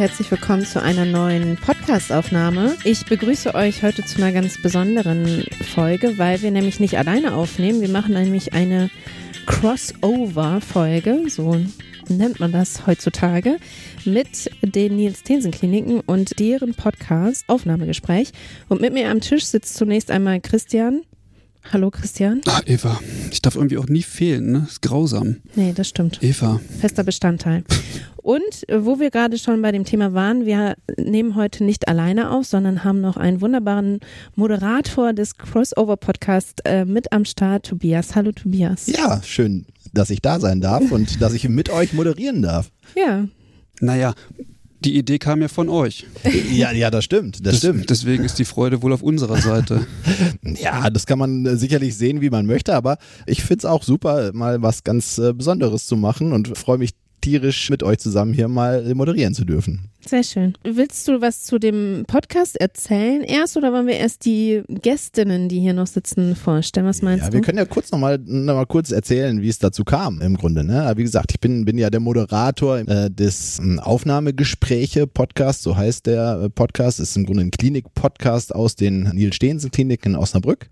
Herzlich willkommen zu einer neuen Podcast-Aufnahme. Ich begrüße euch heute zu einer ganz besonderen Folge, weil wir nämlich nicht alleine aufnehmen. Wir machen nämlich eine Crossover-Folge, so nennt man das heutzutage, mit den Nils Tensen Kliniken und deren Podcast Aufnahmegespräch. Und mit mir am Tisch sitzt zunächst einmal Christian. Hallo Christian. Ah, Eva, ich darf irgendwie auch nie fehlen, ne? Ist grausam. Nee, das stimmt. Eva. Fester Bestandteil. Und äh, wo wir gerade schon bei dem Thema waren, wir nehmen heute nicht alleine auf, sondern haben noch einen wunderbaren Moderator des Crossover-Podcasts äh, mit am Start, Tobias. Hallo Tobias. Ja, schön, dass ich da sein darf und dass ich mit euch moderieren darf. Ja. Naja, die Idee kam ja von euch. Ja, ja, das stimmt, das, Des- stimmt. Deswegen ist die Freude wohl auf unserer Seite. Ja, das kann man äh, sicherlich sehen, wie man möchte, aber ich find's auch super, mal was ganz äh, Besonderes zu machen und freue mich tierisch mit euch zusammen hier mal moderieren zu dürfen. Sehr schön. Willst du was zu dem Podcast erzählen erst oder wollen wir erst die Gästinnen, die hier noch sitzen, vorstellen? Was meinst Ja, du? wir können ja kurz nochmal noch mal kurz erzählen, wie es dazu kam im Grunde. Ne? Wie gesagt, ich bin, bin ja der Moderator äh, des ähm, Aufnahmegespräche-Podcasts, so heißt der äh, Podcast. Ist im Grunde ein Klinik-Podcast aus den Nils-Stehensen-Kliniken in Osnabrück.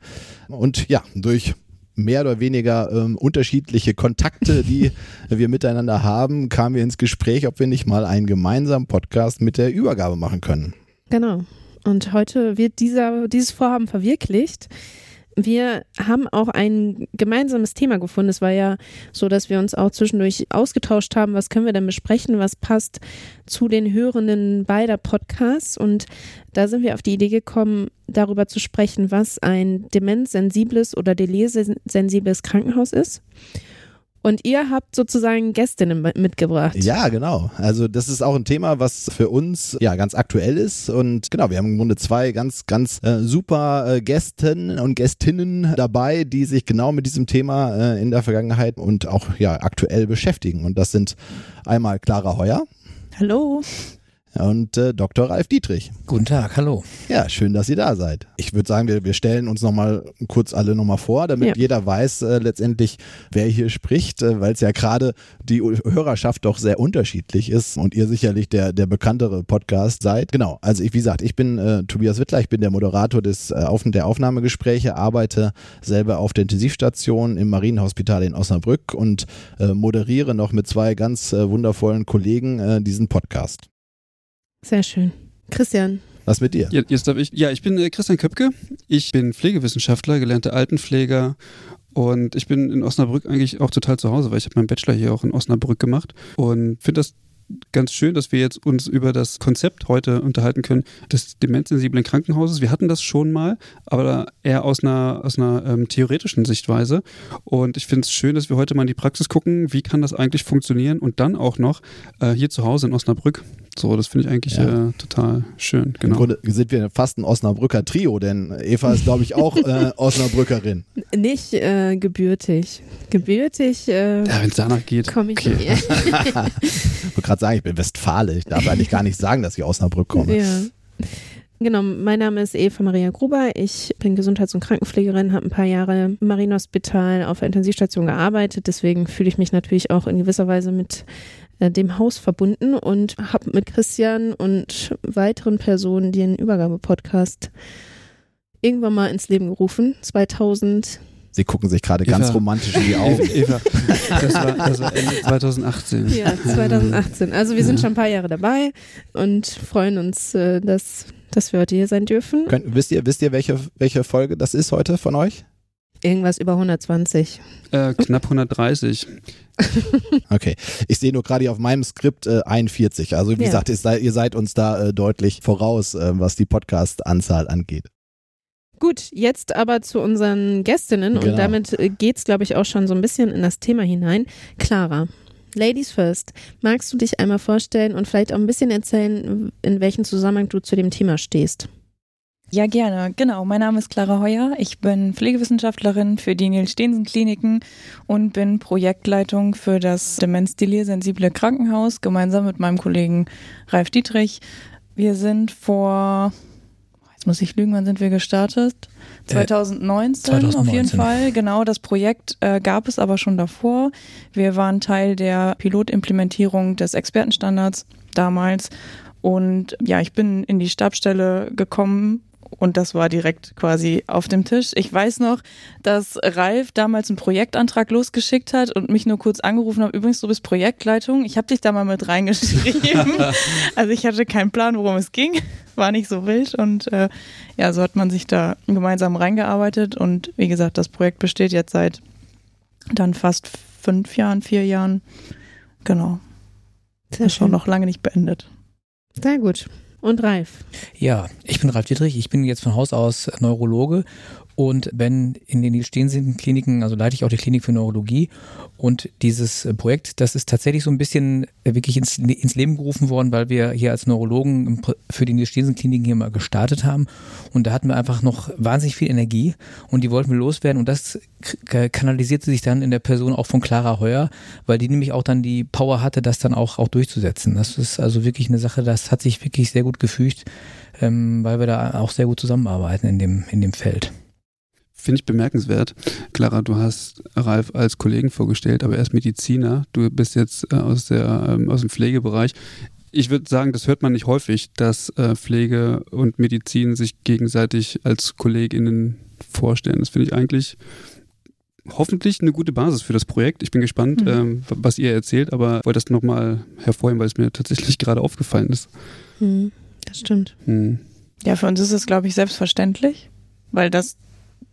Und ja, durch mehr oder weniger ähm, unterschiedliche Kontakte, die wir miteinander haben, kamen wir ins Gespräch, ob wir nicht mal einen gemeinsamen Podcast mit der Übergabe machen können. Genau. Und heute wird dieser, dieses Vorhaben verwirklicht. Wir haben auch ein gemeinsames Thema gefunden. Es war ja so, dass wir uns auch zwischendurch ausgetauscht haben, was können wir denn besprechen, was passt zu den Hörenden beider Podcasts. Und da sind wir auf die Idee gekommen, darüber zu sprechen, was ein demenzsensibles oder delirsensibles Krankenhaus ist. Und ihr habt sozusagen Gästinnen mitgebracht. Ja, genau. Also das ist auch ein Thema, was für uns ja ganz aktuell ist. Und genau, wir haben im Grunde zwei ganz, ganz äh, super äh, Gästen und Gästinnen dabei, die sich genau mit diesem Thema äh, in der Vergangenheit und auch ja aktuell beschäftigen. Und das sind einmal Clara Heuer Hallo. Und äh, Dr. Ralf Dietrich. Guten Tag, hallo. Ja, schön, dass ihr da seid. Ich würde sagen, wir, wir stellen uns nochmal kurz alle nochmal vor, damit Ja. jeder weiß äh, letztendlich, wer hier spricht, äh, weil es ja gerade die Hörerschaft doch sehr unterschiedlich ist und ihr sicherlich der, der bekanntere Podcast seid. Genau, also ich, wie gesagt, ich bin äh, Tobias Wittler, ich bin der Moderator des, äh, auf, der Aufnahmegespräche, arbeite selber auf der Intensivstation im Marienhospital in Osnabrück und äh, moderiere noch mit zwei ganz äh, wundervollen Kollegen äh, diesen Podcast. Sehr schön. Christian, Was mit dir? Ja, Jetzt darf ich. Ja, ich bin äh, Christian Köpke. Ich bin Pflegewissenschaftler, gelernter Altenpfleger. Und ich bin in Osnabrück eigentlich auch total zu Hause, weil ich habe meinen Bachelor hier auch in Osnabrück gemacht. Und finde das ganz schön, dass wir jetzt uns über das Konzept heute unterhalten können des demenzsensiblen Krankenhauses. Wir hatten das schon mal, aber eher aus einer, aus einer ähm, theoretischen Sichtweise. Und ich finde es schön, dass wir heute mal in die Praxis gucken, wie kann das eigentlich funktionieren und dann auch noch äh, hier zu Hause in Osnabrück. So, das finde ich eigentlich Ja. äh, total schön. Im Genau. Grunde sind wir fast ein Osnabrücker Trio, denn Eva ist, glaube ich, auch äh, Osnabrückerin. nicht äh, gebürtig. Gebürtig äh, Ja, wenn es danach geht. komme ich okay. Ich wollte gerade sagen, ich bin Westfale. Ich darf eigentlich gar nicht sagen, dass ich aus Osnabrück komme. Ja. Genau, mein Name ist Eva Maria Gruber. Ich bin Gesundheits- und Krankenpflegerin, habe ein paar Jahre im Marienhospital auf der Intensivstation gearbeitet. Deswegen fühle ich mich natürlich auch in gewisser Weise mit äh, dem Haus verbunden und habe mit Christian und weiteren Personen den Übergabe-Podcast irgendwann mal ins Leben gerufen, 2016 Sie gucken sich gerade ganz romantisch in die Augen. Eva, das war, das war Ende 2018. Ja, 2018. Also wir sind schon ein paar Jahre dabei und freuen uns, äh, dass, dass wir heute hier sein dürfen. Könnt, wisst ihr, wisst ihr welche, welche Folge das ist heute von euch? Irgendwas über 120. Äh, knapp 130. Okay, ich sehe nur gerade hier auf meinem Skript äh, 41. Also wie Ja. gesagt, ihr seid, ihr seid uns da äh, deutlich voraus, äh, was die Podcast-Anzahl angeht. Gut, jetzt aber zu unseren Gästinnen Genau. und damit äh, geht's, glaube ich, auch schon so ein bisschen in das Thema hinein. Clara, Ladies first, magst du dich einmal vorstellen und vielleicht auch ein bisschen erzählen, in welchem Zusammenhang du zu dem Thema stehst? Ja, gerne. Genau. Mein Name ist Clara Heuer. Ich bin Pflegewissenschaftlerin für die Nils-Stehensen-Kliniken und bin Projektleitung für das Demenz-Delir-sensible Krankenhaus gemeinsam mit meinem Kollegen Ralf Dietrich. Wir sind vor, jetzt muss ich lügen, wann sind wir gestartet? 2019, auf jeden 2019. Fall. Genau, das Projekt äh, gab es aber schon davor. Wir waren Teil der Pilotimplementierung des Expertenstandards damals. Und ja, ich bin in die Stabstelle gekommen und das war direkt quasi auf dem Tisch. Ich weiß noch, dass Ralf damals einen Projektantrag losgeschickt hat und mich nur kurz angerufen hat. Übrigens, du bist Projektleitung. Ich habe dich da mal mit reingeschrieben. also ich hatte keinen Plan, worum es ging. War nicht so wild. Und äh, ja, so hat man sich da gemeinsam reingearbeitet. Und wie gesagt, das Projekt besteht jetzt seit dann fast fünf Jahren, vier Jahren. Genau. Sehr Ist schon noch lange nicht beendet. Sehr gut. Und Ralf. Ja, ich bin Ralf Dietrich, ich bin jetzt von Haus aus Neurologe und bin in den stehenden Kliniken, also leite ich auch die Klinik für Neurologie und dieses äh, Projekt, das ist tatsächlich so ein bisschen äh, wirklich ins, ins Leben gerufen worden, weil wir hier als Neurologen für die stehenden Kliniken hier mal gestartet haben und da hatten wir einfach noch wahnsinnig viel Energie und die wollten wir loswerden und das kanalisierte sich dann in der Person auch von Clara Heuer, weil die nämlich auch dann die Power hatte, das dann auch, auch durchzusetzen. Das ist also wirklich eine Sache, das hat sich wirklich sehr gut gefügt, ähm, weil wir da auch sehr gut zusammenarbeiten in dem, in dem Feld. Finde ich bemerkenswert. Clara, du hast Ralf als Kollegen vorgestellt, aber er ist Mediziner. Du bist jetzt äh, aus, der, ähm, aus dem Pflegebereich. Ich würde sagen, das hört man nicht häufig, dass äh, Pflege und Medizin sich gegenseitig als KollegInnen vorstellen. Das finde ich eigentlich hoffentlich eine gute Basis für das Projekt. Ich bin gespannt, Mhm. ähm, was ihr erzählt, aber wollte das nochmal hervorheben, weil es mir tatsächlich gerade aufgefallen ist. Hm, das stimmt. Hm. Ja, für uns ist es, glaube ich, selbstverständlich, weil das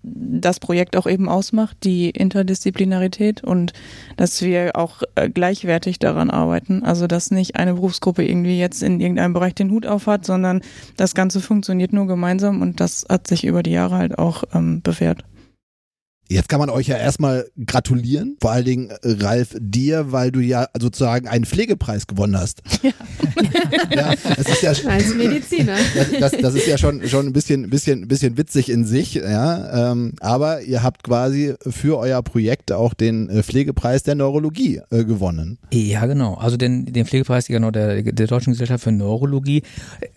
das Projekt auch eben ausmacht, die Interdisziplinarität und dass wir auch äh, gleichwertig daran arbeiten. Also dass nicht eine Berufsgruppe irgendwie jetzt in irgendeinem Bereich den Hut auf hat, sondern das Ganze funktioniert nur gemeinsam und das hat sich über die Jahre halt auch ähm, bewährt. Jetzt kann man euch ja erstmal gratulieren, vor allen Dingen äh, Ralf dir, weil du ja sozusagen einen Pflegepreis gewonnen hast. Ja. ja das ist ja Als Mediziner. das, das, das ist ja schon, schon ein bisschen, bisschen, bisschen witzig in sich, ja. Ähm, aber ihr habt quasi für euer Projekt auch den äh, Pflegepreis der Neurologie äh, gewonnen. Ja, genau. Also den, den Pflegepreis genau, der, der Deutschen Gesellschaft für Neurologie.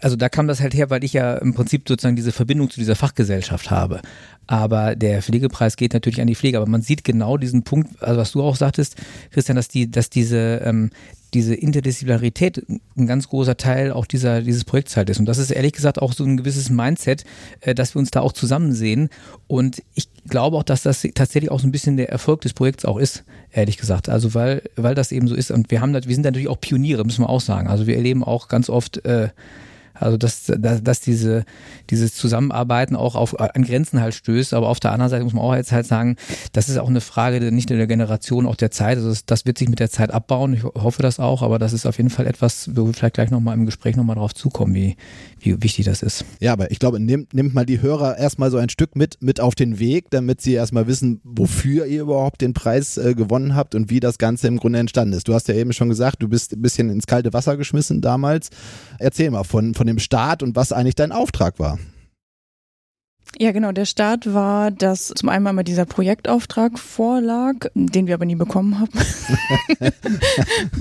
Also da kam das halt her, weil ich ja im Prinzip sozusagen diese Verbindung zu dieser Fachgesellschaft habe. Aber der Pflegepreis geht natürlich an die Pflege. Aber man sieht genau diesen Punkt, also was du auch sagtest, Christian, dass die, dass diese ähm, diese Interdisziplinarität ein ganz großer Teil auch dieser, dieses Projekts halt ist. Und das ist ehrlich gesagt auch so ein gewisses Mindset, äh, dass wir uns da auch zusammen sehen. Und ich glaube auch, dass das tatsächlich auch so ein bisschen der Erfolg des Projekts auch ist, ehrlich gesagt. Also weil, weil das eben so ist. Und wir haben, wir sind natürlich auch Pioniere, müssen wir auch sagen. Also wir erleben auch ganz oft, äh, also dass, dass, dass diese, dieses Zusammenarbeiten auch auf, an Grenzen halt stößt, aber auf der anderen Seite muss man auch jetzt halt sagen, das ist auch eine Frage nicht nur der Generation, auch der Zeit. Also das, das wird sich mit der Zeit abbauen. Ich ho- hoffe das auch, aber das ist auf jeden Fall etwas, wo wir vielleicht gleich nochmal im Gespräch nochmal drauf zukommen, wie, wie wichtig das ist. Ja, aber ich glaube, nehmt, nehmt mal die Hörer erstmal so ein Stück mit, mit auf den Weg, damit sie erstmal wissen, wofür ihr überhaupt den Preis äh, gewonnen habt und wie das Ganze im Grunde entstanden ist. Du hast ja eben schon gesagt, du bist ein bisschen ins kalte Wasser geschmissen damals. Erzähl mal von, von dem Start und was eigentlich dein Auftrag war. Ja, genau. Der Start war, dass zum einen einmal dieser Projektauftrag vorlag, den wir aber nie bekommen haben.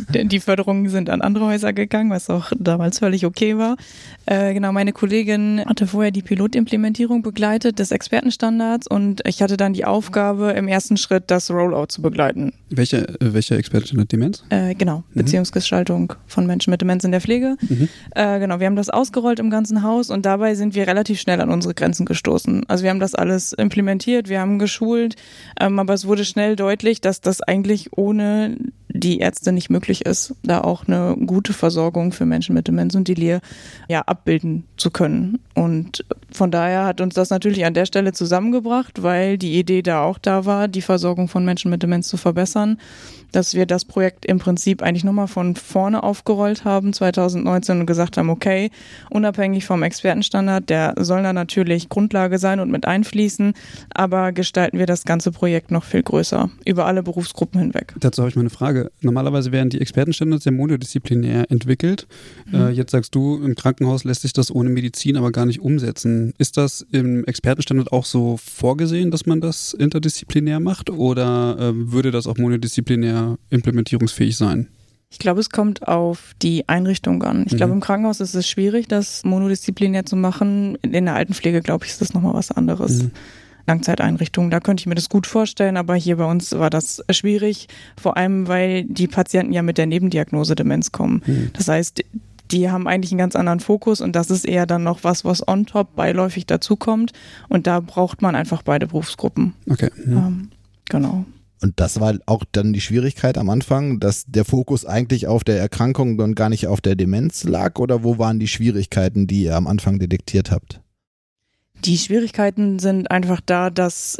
Denn die Förderungen sind an andere Häuser gegangen, was auch damals völlig okay war. Äh, genau, meine Kollegin hatte vorher die Pilotimplementierung begleitet des Expertenstandards und ich hatte dann die Aufgabe, im ersten Schritt das Rollout zu begleiten. Welche, äh, welche Expertin hat Demenz? Äh, genau, Beziehungsgestaltung von Menschen mit Demenz in der Pflege. Mhm. Äh, genau, wir haben das ausgerollt im ganzen Haus und dabei sind wir relativ schnell an unsere Grenzen gestoßen. Also wir haben das alles implementiert, wir haben geschult, ähm, aber es wurde schnell deutlich, dass das eigentlich ohne die Ärzte nicht möglich ist, da auch eine gute Versorgung für Menschen mit Demenz und Delir ja abbilden zu können. Und von daher hat uns das natürlich an der Stelle zusammengebracht, weil die Idee da auch da war, die Versorgung von Menschen mit Demenz zu verbessern dass wir das Projekt im Prinzip eigentlich nochmal von vorne aufgerollt haben 2019 und gesagt haben, okay, unabhängig vom Expertenstandard, der soll da natürlich Grundlage sein und mit einfließen, aber gestalten wir das ganze Projekt noch viel größer, über alle Berufsgruppen hinweg. Dazu habe ich mal eine Frage. Normalerweise werden die Expertenstandards ja monodisziplinär entwickelt. Mhm. Äh, jetzt sagst du, im Krankenhaus lässt sich das ohne Medizin aber gar nicht umsetzen. Ist das im Expertenstandard auch so vorgesehen, dass man das interdisziplinär macht oder äh, würde das auch monodisziplinär implementierungsfähig sein? Ich glaube, es kommt auf die Einrichtung an. Ich mhm. glaube, im Krankenhaus ist es schwierig, das monodisziplinär zu machen. In der Altenpflege, glaube ich, ist das nochmal was anderes. Mhm. Langzeiteinrichtungen, da könnte ich mir das gut vorstellen, aber hier bei uns war das schwierig, vor allem weil die Patienten ja mit der Nebendiagnose Demenz kommen. Mhm. Das heißt, die haben eigentlich einen ganz anderen Fokus und das ist eher dann noch was, was on top beiläufig dazukommt und da braucht man einfach beide Berufsgruppen. Okay. Mhm. Ähm, genau. Und das war auch dann die Schwierigkeit am Anfang, dass der Fokus eigentlich auf der Erkrankung und gar nicht auf der Demenz lag? Oder wo waren die Schwierigkeiten, die ihr am Anfang detektiert habt? Die Schwierigkeiten sind einfach da, dass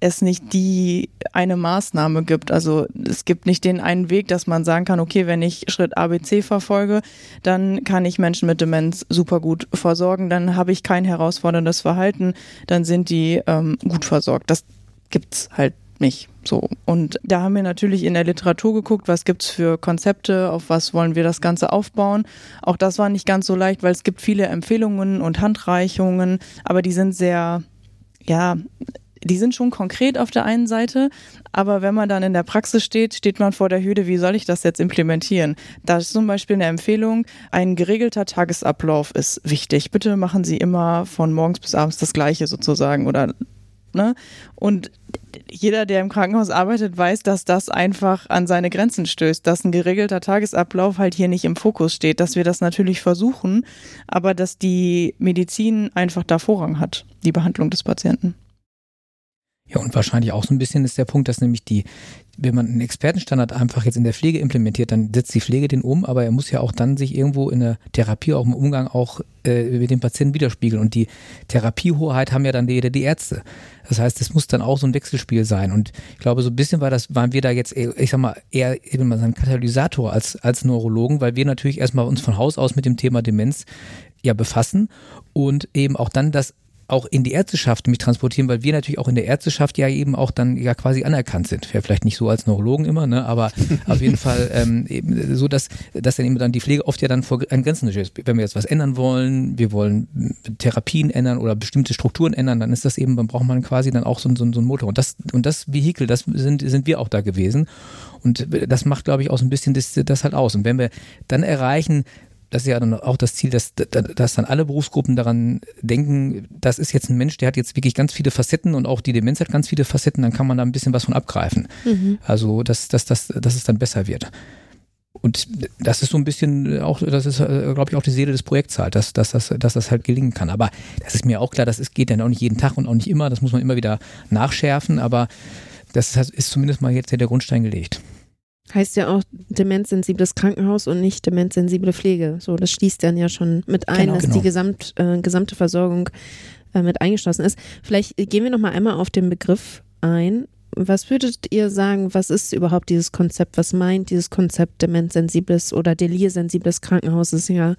es nicht die eine Maßnahme gibt. Also es gibt nicht den einen Weg, dass man sagen kann, okay, wenn ich Schritt ABC verfolge, dann kann ich Menschen mit Demenz super gut versorgen, dann habe ich kein herausforderndes Verhalten, dann sind die ähm, gut versorgt. Das gibt's halt nicht. So. Und da haben wir natürlich in der Literatur geguckt, was gibt's für Konzepte, auf was wollen wir das Ganze aufbauen. Auch das war nicht ganz so leicht, weil es gibt viele Empfehlungen und Handreichungen, aber die sind sehr, ja, die sind schon konkret auf der einen Seite, aber wenn man dann in der Praxis steht, steht man vor der Hürde, wie soll ich das jetzt implementieren? Da ist zum Beispiel eine Empfehlung, ein geregelter Tagesablauf ist wichtig. Bitte machen Sie immer von morgens bis abends das Gleiche sozusagen oder Ne? Und jeder, der im Krankenhaus arbeitet, weiß, dass das einfach an seine Grenzen stößt, dass ein geregelter Tagesablauf halt hier nicht im Fokus steht, dass wir das natürlich versuchen, aber dass die Medizin einfach da Vorrang hat, die Behandlung des Patienten. Ja, und wahrscheinlich auch so ein bisschen ist der Punkt, dass nämlich die, wenn man einen Expertenstandard einfach jetzt in der Pflege implementiert, dann setzt die Pflege den um, aber er muss ja auch dann sich irgendwo in der Therapie, auch im Umgang auch äh, mit dem Patienten widerspiegeln. Und die Therapiehoheit haben ja dann die, die Ärzte. Das heißt, es muss dann auch so ein Wechselspiel sein. Und ich glaube, so ein bisschen war das, waren wir da jetzt, ich sag mal, eher eben mal so ein Katalysator als, als Neurologen, weil wir natürlich erstmal uns von Haus aus mit dem Thema Demenz ja befassen und eben auch dann das auch in die Ärzteschaft mich transportieren, weil wir natürlich auch in der Ärzteschaft ja eben auch dann ja quasi anerkannt sind. Wäre vielleicht nicht so als Neurologen immer, ne, aber auf jeden Fall ähm, eben so, dass, dass dann eben dann die Pflege oft ja dann vor an Grenzen ist. Wenn wir jetzt was ändern wollen, wir wollen Therapien ändern oder bestimmte Strukturen ändern, dann ist das eben, dann braucht man quasi dann auch so, so, so ein Motor. Und das, und das Vehikel, das sind, sind wir auch da gewesen. Und das macht, glaube ich, auch so ein bisschen das, das halt aus. Und wenn wir dann erreichen, das ist ja dann auch das Ziel, dass, dass dann alle Berufsgruppen daran denken, das ist jetzt ein Mensch, der hat jetzt wirklich ganz viele Facetten und auch die Demenz hat ganz viele Facetten, dann kann man da ein bisschen was von abgreifen. Mhm. Also, dass, dass, dass, dass es dann besser wird. Und das ist so ein bisschen auch, das ist, äh, glaube ich, auch die Seele des Projekts halt, dass, dass, dass, dass das halt gelingen kann. Aber das ist mir auch klar, das ist, geht dann auch nicht jeden Tag und auch nicht immer, das muss man immer wieder nachschärfen, aber das ist zumindest mal jetzt der Grundstein gelegt. Heißt ja auch demenzsensibles Krankenhaus und nicht demenzsensible Pflege. So, das schließt dann ja schon mit ein, genau, dass genau. die Gesamt, äh, gesamte Versorgung äh, mit eingeschlossen ist. Vielleicht gehen wir noch mal einmal auf den Begriff ein. Was würdet ihr sagen, was ist überhaupt dieses Konzept? Was meint dieses Konzept demenzsensibles oder delirsensibles Krankenhaus? Das sind ja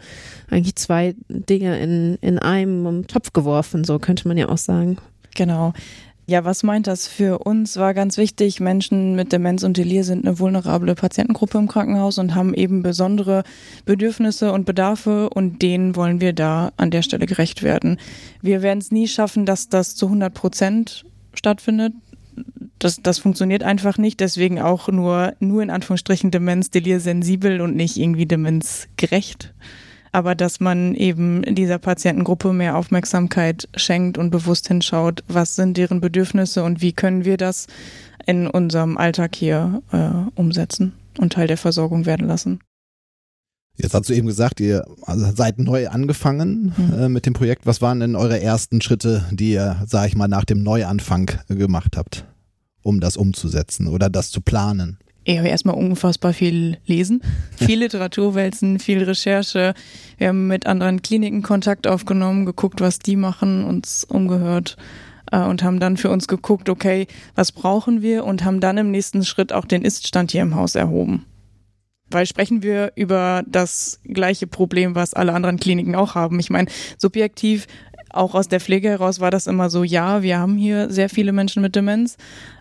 eigentlich zwei Dinge in, in einem Topf geworfen, so könnte man ja auch sagen. Genau. Ja, was meint das für uns? War ganz wichtig. Menschen mit Demenz und Delir sind eine vulnerable Patientengruppe im Krankenhaus und haben eben besondere Bedürfnisse und Bedarfe und denen wollen wir da an der Stelle gerecht werden. Wir werden es nie schaffen, dass das zu 100 Prozent stattfindet. Das, das funktioniert einfach nicht. Deswegen auch nur, nur in Anführungsstrichen Demenz, Delir sensibel und nicht irgendwie Demenz gerecht aber dass man eben dieser Patientengruppe mehr Aufmerksamkeit schenkt und bewusst hinschaut, was sind deren Bedürfnisse und wie können wir das in unserem Alltag hier äh, umsetzen und Teil der Versorgung werden lassen. Jetzt hast du eben gesagt, ihr also seid neu angefangen Mhm. äh, mit dem Projekt. Was waren denn eure ersten Schritte, die ihr, sag ich mal, nach dem Neuanfang gemacht habt, um das umzusetzen oder das zu planen? Ja, wir erstmal unfassbar viel lesen, viel Literatur wälzen, viel Recherche. Wir haben mit anderen Kliniken Kontakt aufgenommen, geguckt, was die machen, uns umgehört äh, und haben dann für uns geguckt, okay, was brauchen wir und haben dann im nächsten Schritt auch den Iststand hier im Haus erhoben. Weil sprechen wir über das gleiche Problem, was alle anderen Kliniken auch haben. Ich meine, subjektiv, auch aus der Pflege heraus war das immer so, ja, wir haben hier sehr viele Menschen mit Demenz,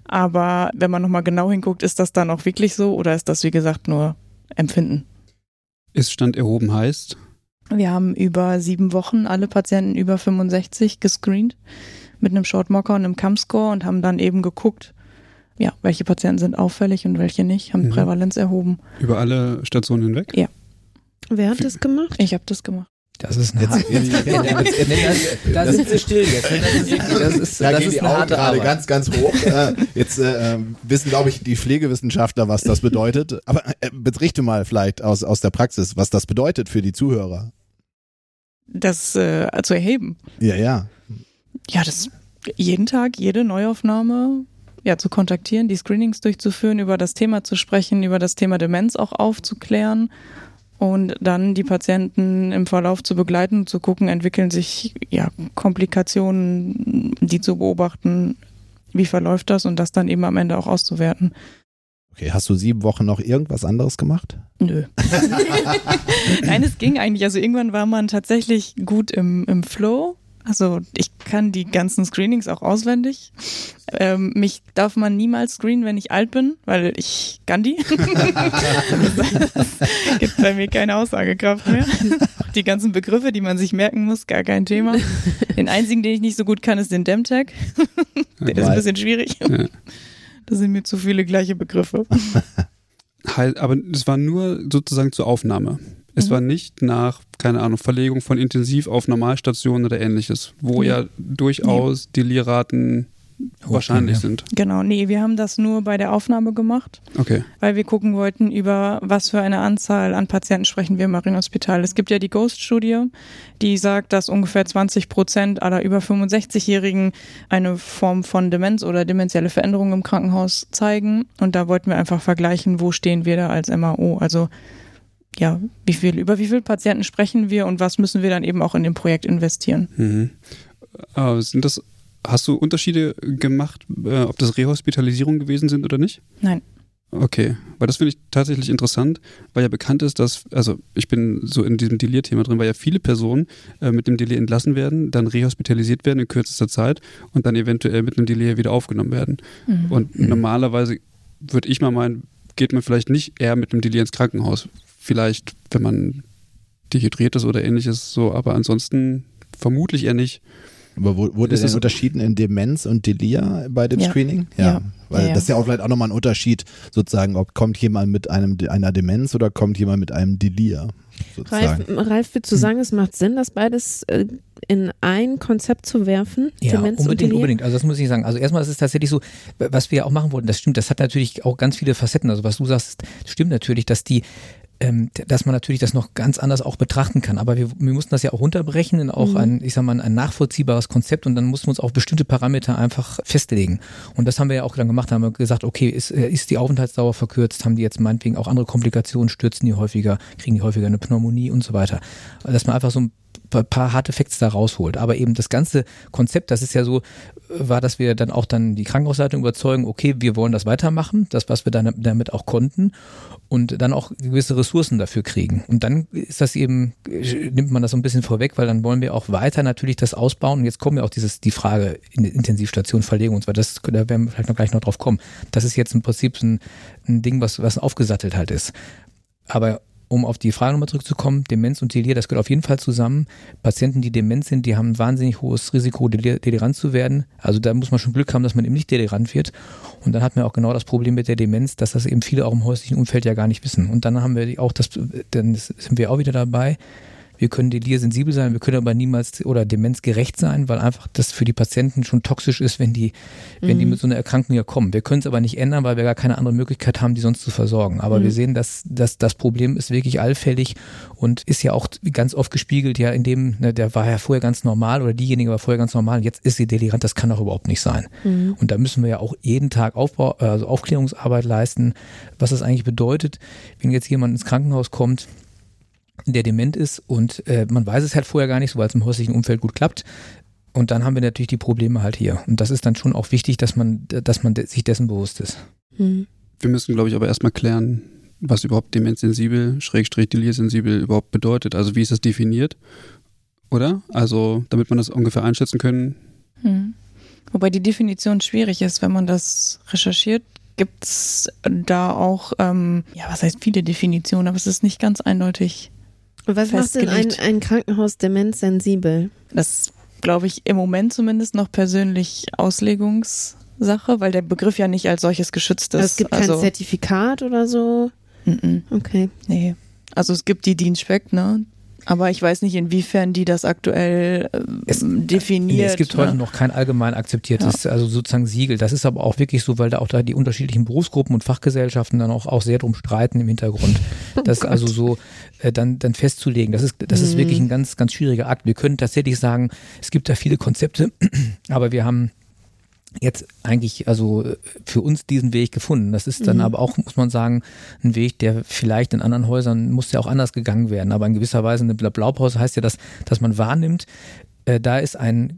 aber wenn man nochmal genau hinguckt, ist das dann auch wirklich so oder ist das, wie gesagt, nur Empfinden? Ist-Stand erhoben heißt, Wir haben über sieben Wochen alle Patienten über 65 gescreent mit einem Shortmocker und einem CAM-Score und haben dann eben geguckt, ja, welche Patienten sind auffällig und welche nicht, haben Mhm. Prävalenz erhoben. über alle Stationen hinweg. Wer hat das gemacht? Ich habe das gemacht. Das ist ein Jetzt- hart- jetzt- jetzt- jetzt- Nee, das- Da sind sie still jetzt. Das ist, wirklich- das ist, Da das gehen ist die eine Augen harte gerade ganz, ganz hoch. äh, jetzt äh, wissen, glaube ich, die Pflegewissenschaftler, was das bedeutet. Aber äh, berichte mal vielleicht aus, aus der Praxis, was das bedeutet für die Zuhörer. Das äh, zu erheben. Ja, ja. Ja, das jeden Tag, jede Neuaufnahme ja, zu kontaktieren, die Screenings durchzuführen, über das Thema zu sprechen, über das Thema Demenz auch aufzuklären und dann die Patienten im Verlauf zu begleiten, zu gucken, entwickeln sich ja Komplikationen, die zu beobachten, wie verläuft das und das dann eben am Ende auch auszuwerten. Okay, hast du sieben Wochen noch irgendwas anderes gemacht? Nö. Nein, es ging eigentlich. Also irgendwann war man tatsächlich gut im, im Flow. Also ich kann die ganzen Screenings auch auswendig. Ähm, mich darf man niemals screenen, wenn ich alt bin, weil ich kann die. Es gibt bei mir keine Aussagekraft mehr. Die ganzen Begriffe, die man sich merken muss, gar kein Thema. Den einzigen, den ich nicht so gut kann, ist den Demtag. Der ist ein bisschen schwierig. Ja. Das sind mir zu viele gleiche Begriffe. Halt, aber es war nur sozusagen zur Aufnahme. Es Mhm. war nicht nach, keine Ahnung, Verlegung von Intensiv auf Normalstationen oder ähnliches, wo Nee. ja durchaus die Lierraten wahrscheinlich ja. sind. Genau, nee, wir haben das nur bei der Aufnahme gemacht. Okay. weil wir gucken wollten, über was für eine Anzahl an Patienten sprechen wir im Marienhospital. Es gibt ja die Ghost-Studie, die sagt, dass ungefähr 20 Prozent aller über 65-Jährigen eine Form von Demenz oder demenzielle Veränderung im Krankenhaus zeigen. Und da wollten wir einfach vergleichen, wo stehen wir da als MAO. Also ja, wie viel, über wie viele Patienten sprechen wir und was müssen wir dann eben auch in dem Projekt investieren. Mhm. Aber sind das, hast du Unterschiede gemacht, äh, ob das Rehospitalisierung gewesen sind oder nicht? Nein. Okay, weil das finde ich tatsächlich interessant, weil ja bekannt ist, dass, also ich bin so in diesem Delir-Thema drin, weil ja viele Personen äh, mit dem Delir entlassen werden, dann rehospitalisiert werden in kürzester Zeit und dann eventuell mit einem Delir wieder aufgenommen werden. Mhm. Und Mhm. normalerweise würde ich mal meinen, geht man vielleicht nicht eher mit einem Delir ins Krankenhaus. Vielleicht, wenn man dehydriert ist oder ähnliches, so, aber ansonsten vermutlich eher nicht. Aber wurde Ist das- unterschieden in Demenz und Delir bei dem Ja. Screening? Ja. Weil Ja, ja. das ist ja auch vielleicht auch nochmal ein Unterschied, sozusagen, ob kommt jemand mit einem einer Demenz oder kommt jemand mit einem Delir, Ralf. Ralf, würdest du sagen, es macht Sinn, das beides äh, in ein Konzept zu werfen? Ja, Demenz und unbedingt, Delir? unbedingt. Also das muss ich sagen. Also erstmal ist es tatsächlich so, was wir auch machen wollten, das stimmt, das hat natürlich auch ganz viele Facetten. Also was du sagst, stimmt natürlich, dass die ähm, dass man natürlich das noch ganz anders auch betrachten kann. Aber wir, wir mussten das ja auch runterbrechen in auch Mhm. ein, ich sag mal, ein nachvollziehbares Konzept und dann mussten wir uns auf bestimmte Parameter einfach festlegen. Und das haben wir ja auch dann gemacht, haben wir gesagt, okay, ist, äh, ist die Aufenthaltsdauer verkürzt, haben die jetzt meinetwegen auch andere Komplikationen, stürzen die häufiger, kriegen die häufiger eine Pneumonie und so weiter. Dass man einfach so ein paar- paar harte Facts da rausholt. Aber eben das ganze Konzept, das ist ja so, war, dass wir dann auch dann die Krankenhausleitung überzeugen, okay, wir wollen das weitermachen, das, was wir dann damit auch konnten und dann auch gewisse Ressourcen dafür kriegen. Und dann ist das eben, nimmt man das so ein bisschen vorweg, weil dann wollen wir auch weiter natürlich das ausbauen. Und jetzt kommen ja auch dieses, die Frage in Intensivstation, Verlegung und weiter, das, da werden wir vielleicht noch gleich noch drauf kommen. Das ist jetzt im Prinzip ein, ein Ding, was, was aufgesattelt halt ist. Aber um auf die Frage nochmal zurückzukommen, Demenz und Delir, das gehört auf jeden Fall zusammen. Patienten, die dement sind, die haben ein wahnsinnig hohes Risiko, delir delirant zu werden. Also da muss man schon Glück haben, dass man eben nicht delirant wird. Und dann hat man auch genau das Problem mit der Demenz, dass das eben viele auch im häuslichen Umfeld ja gar nicht wissen. Und dann haben wir auch das, dann sind wir auch wieder dabei, Wir können deliersensibel sein, wir können aber niemals oder demenzgerecht sein, weil einfach das für die Patienten schon toxisch ist, wenn die, wenn mhm. die mit so einer Erkrankung ja kommen. Wir können es aber nicht ändern, weil wir gar keine andere Möglichkeit haben, die sonst zu versorgen. Aber mhm. wir sehen, dass, dass das Problem ist wirklich allfällig und ist ja auch ganz oft gespiegelt, ja, in dem, ne, der war ja vorher ganz normal oder diejenige war vorher ganz normal, jetzt ist sie delirant, das kann doch überhaupt nicht sein. Mhm. Und da müssen wir ja auch jeden Tag Aufbau, also Aufklärungsarbeit leisten, was das eigentlich bedeutet, wenn jetzt jemand ins Krankenhaus kommt, der dement ist und äh, man weiß es halt vorher gar nicht so, weil es im häuslichen Umfeld gut klappt. Und dann haben wir natürlich die Probleme halt hier. Und das ist dann schon auch wichtig, dass man, dass man sich dessen bewusst ist. Mhm. Wir müssen, glaube ich, aber erstmal klären, was überhaupt demenzsensibel, schrägstrich deliersensibel überhaupt bedeutet. Also wie ist das definiert? Oder? Also, damit man das ungefähr einschätzen können. Mhm. Wobei die Definition schwierig ist, wenn man das recherchiert, gibt es da auch, ähm, ja, was heißt viele Definitionen, aber es ist nicht ganz eindeutig. Was macht denn ein, ein Krankenhaus demenzsensibel? Das glaube ich im Moment zumindest noch persönlich Auslegungssache, weil der Begriff ja nicht als solches geschützt ist. Also es gibt kein also, Zertifikat oder so. N -n. Okay. Nee. Also es gibt die DIN-Spec, ne? Aber ich weiß nicht, inwiefern die das aktuell äh, es, definiert. Nee, es gibt ne? heute noch kein allgemein akzeptiertes, ja. also sozusagen Siegel. Das ist aber auch wirklich so, weil da auch da die unterschiedlichen Berufsgruppen und Fachgesellschaften dann auch, auch sehr drum streiten im Hintergrund. Oh das Gott. also so äh, dann, dann festzulegen. Das ist, das mhm. ist wirklich ein ganz, ganz schwieriger Akt. Wir können tatsächlich sagen, es gibt da viele Konzepte, aber wir haben jetzt eigentlich also für uns diesen Weg gefunden. Das ist dann mhm. aber auch, muss man sagen, ein Weg, der vielleicht in anderen Häusern muss ja auch anders gegangen werden. Aber in gewisser Weise eine Blaupause heißt ja, dass, dass man wahrnimmt, äh, da ist ein,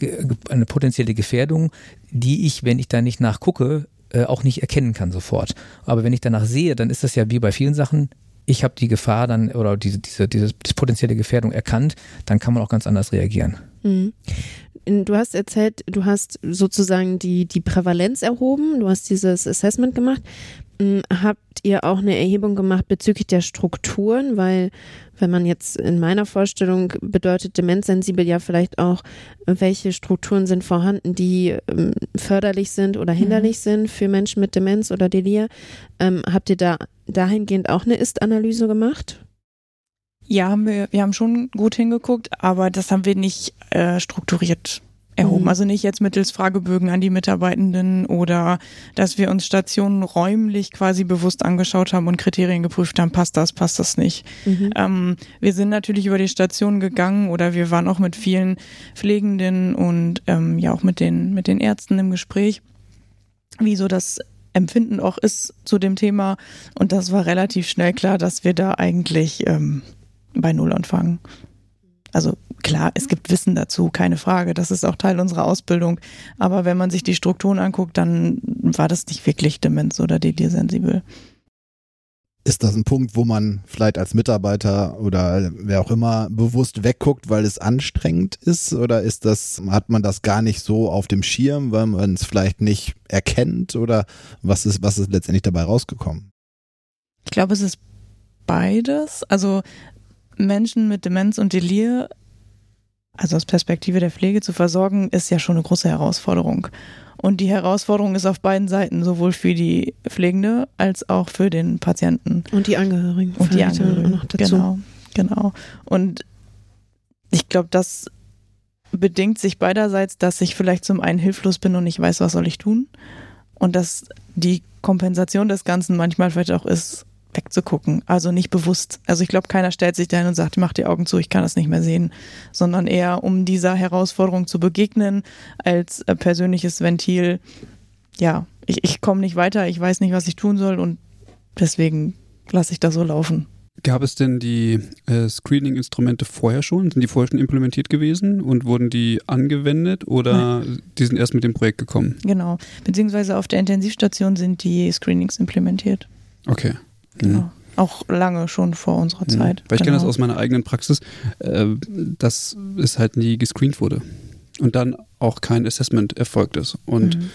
eine potenzielle Gefährdung, die ich, wenn ich da nicht nachgucke, äh, auch nicht erkennen kann sofort. Aber wenn ich danach sehe, dann ist das ja wie bei vielen Sachen, ich habe die Gefahr dann oder diese, diese, diese potenzielle Gefährdung erkannt, dann kann man auch ganz anders reagieren. Mhm du hast erzählt, du hast sozusagen die, die Prävalenz erhoben, du hast dieses Assessment gemacht. Hm, habt ihr auch eine Erhebung gemacht bezüglich der Strukturen? Weil, wenn man jetzt in meiner Vorstellung bedeutet demenzsensibel ja vielleicht auch, welche Strukturen sind vorhanden, die ähm, förderlich sind oder hinderlich mhm. sind für Menschen mit Demenz oder Delir. Ähm, habt ihr da dahingehend auch eine Ist-Analyse gemacht? Ja, haben wir, wir haben schon gut hingeguckt, aber das haben wir nicht äh, strukturiert erhoben. Mhm. Also nicht jetzt mittels Fragebögen an die Mitarbeitenden oder dass wir uns Stationen räumlich quasi bewusst angeschaut haben und Kriterien geprüft haben, passt das, passt das nicht. Mhm. Ähm, wir sind natürlich über die Station gegangen oder wir waren auch mit vielen Pflegenden und ähm, ja auch mit den, mit den Ärzten im Gespräch, wie so das Empfinden auch ist zu dem Thema. Und das war relativ schnell klar, dass wir da eigentlich ähm, bei Null anfangen. Also klar, es gibt Wissen dazu, keine Frage. Das ist auch Teil unserer Ausbildung. Aber wenn man sich die Strukturen anguckt, dann war das nicht wirklich Demenz oder deliersensibel. Ist das ein Punkt, wo man vielleicht als Mitarbeiter oder wer auch immer bewusst wegguckt, weil es anstrengend ist? Oder ist das, hat man das gar nicht so auf dem Schirm, weil man es vielleicht nicht erkennt? Oder was ist, was ist letztendlich dabei rausgekommen? Ich glaube, es ist beides. Also Menschen mit Demenz und Delir, also aus Perspektive der Pflege zu versorgen, ist ja schon eine große Herausforderung. Und die Herausforderung ist auf beiden Seiten, sowohl für die Pflegende als auch für den Patienten. Und die Angehörigen. Und die Angehörigen. Noch dazu. Genau, genau. Und ich glaube, das bedingt sich beiderseits, dass ich vielleicht zum einen hilflos bin und nicht weiß, was soll ich tun. Und dass die Kompensation des Ganzen manchmal vielleicht auch ist, wegzugucken. Also nicht bewusst. Also ich glaube, keiner stellt sich dahin und sagt, mach die Augen zu, ich kann das nicht mehr sehen, sondern eher um dieser Herausforderung zu begegnen als äh, persönliches Ventil. Ja, ich, ich komme nicht weiter, ich weiß nicht, was ich tun soll und deswegen lasse ich das so laufen. Gab es denn die äh, Screening-Instrumente vorher schon? Sind die vorher schon implementiert gewesen und wurden die angewendet oder Nein. die sind erst mit dem Projekt gekommen? Genau, beziehungsweise auf der Intensivstation sind die Screenings implementiert. Okay. Genau. Mhm. Auch lange schon vor unserer mhm. Zeit. Weil ich genau. kenne das aus meiner eigenen Praxis, äh, dass es halt nie gescreent wurde und dann auch kein Assessment erfolgt ist. Und mhm.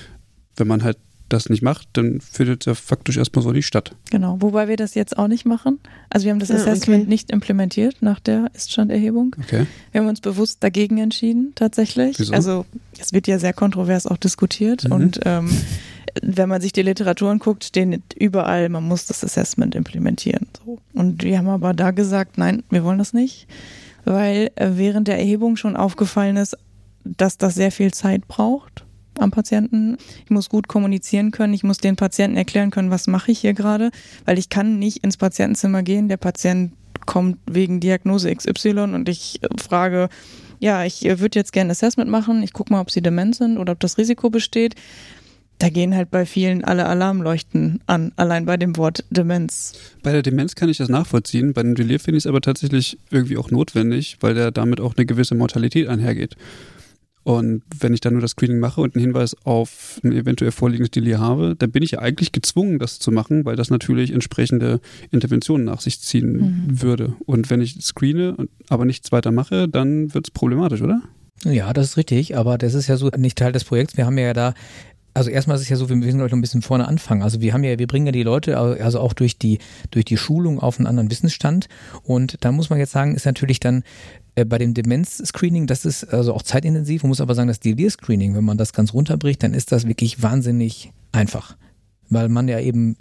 wenn man halt das nicht macht, dann findet es ja faktisch erstmal so nicht statt. Genau, wobei wir das jetzt auch nicht machen. Also wir haben das ja, Assessment okay. nicht implementiert nach der Iststanderhebung. Okay. Wir haben uns bewusst dagegen entschieden, tatsächlich. Wieso? Also es wird ja sehr kontrovers auch diskutiert mhm. und ähm, wenn man sich die Literatur anguckt, stehen überall, man muss das Assessment implementieren. So. Und wir haben aber da gesagt, nein, wir wollen das nicht, weil äh, während der Erhebung schon aufgefallen ist, dass das sehr viel Zeit braucht am Patienten. Ich muss gut kommunizieren können, ich muss den Patienten erklären können, was mache ich hier gerade, weil ich kann nicht ins Patientenzimmer gehen, der Patient kommt wegen Diagnose XY und ich äh, frage, ja, ich äh, würde jetzt gerne Assessment machen, ich gucke mal, ob sie dement sind oder ob das Risiko besteht. Da gehen halt bei vielen alle Alarmleuchten an, allein bei dem Wort Demenz. Bei der Demenz kann ich das nachvollziehen, bei dem Delir finde ich es aber tatsächlich irgendwie auch notwendig, weil der damit auch eine gewisse Mortalität einhergeht. Und wenn ich dann nur das Screening mache und einen Hinweis auf ein eventuell vorliegendes Delir habe, dann bin ich ja eigentlich gezwungen, das zu machen, weil das natürlich entsprechende Interventionen nach sich ziehen mhm. würde. Und wenn ich screene, aber nichts weiter mache, dann wird es problematisch, oder? Ja, das ist richtig, aber das ist ja so nicht Teil des Projekts. Wir haben ja da also erstmal ist es ja so, wir müssen gleich noch ein bisschen vorne anfangen. Also wir haben ja, wir bringen ja die Leute also auch durch die, durch die Schulung auf einen anderen Wissensstand. Und da muss man jetzt sagen, ist natürlich dann äh, bei dem Demenz-Screening, das ist also auch zeitintensiv. Man muss aber sagen, das Delir-Screening, wenn man das ganz runterbricht, dann ist das wirklich wahnsinnig einfach. Weil man ja eben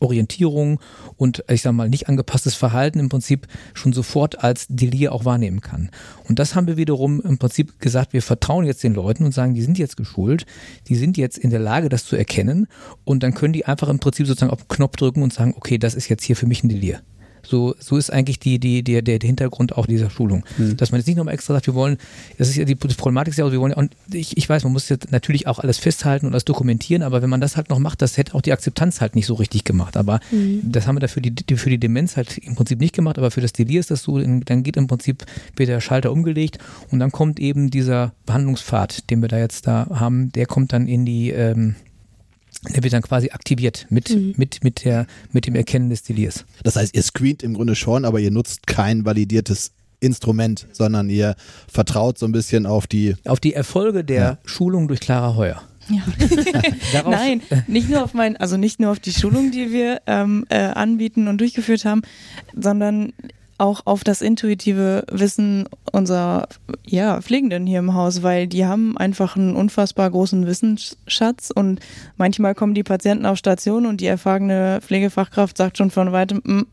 Orientierung und ich sag mal nicht angepasstes Verhalten im Prinzip schon sofort als Delir auch wahrnehmen kann. Und das haben wir wiederum im Prinzip gesagt, wir vertrauen jetzt den Leuten und sagen, die sind jetzt geschult, die sind jetzt in der Lage, das zu erkennen und dann können die einfach im Prinzip sozusagen auf den Knopf drücken und sagen, okay, das ist jetzt hier für mich ein Delir. So, so ist eigentlich die, die, der, der Hintergrund auch dieser Schulung. Mhm. Dass man jetzt nicht nochmal extra sagt, wir wollen, das ist ja die Problematik, ist ja, wir wollen, und ich, ich weiß, man muss jetzt natürlich auch alles festhalten und alles dokumentieren, aber wenn man das halt noch macht, das hätte auch die Akzeptanz halt nicht so richtig gemacht. Aber mhm. das haben wir dafür die, für die Demenz halt im Prinzip nicht gemacht, aber für das Delir ist das so, dann geht im Prinzip, wird der Schalter umgelegt und dann kommt eben dieser Behandlungspfad, den wir da jetzt da haben, der kommt dann in die, ähm, der wird dann quasi aktiviert mit, mhm. mit, mit, der, mit dem Erkennen des Delirs. Das heißt, ihr screent im Grunde schon, aber ihr nutzt kein validiertes Instrument, sondern ihr vertraut so ein bisschen auf die auf die Erfolge der ja. Schulung durch Clara Heuer. Ja. Nein, nicht nur auf mein, also nicht nur auf die Schulung, die wir ähm, äh, anbieten und durchgeführt haben, sondern auch auf das intuitive Wissen unserer ja, Pflegenden hier im Haus, weil die haben einfach einen unfassbar großen Wissensschatz und manchmal kommen die Patienten auf Station und die erfahrene Pflegefachkraft sagt schon von weitem, mm,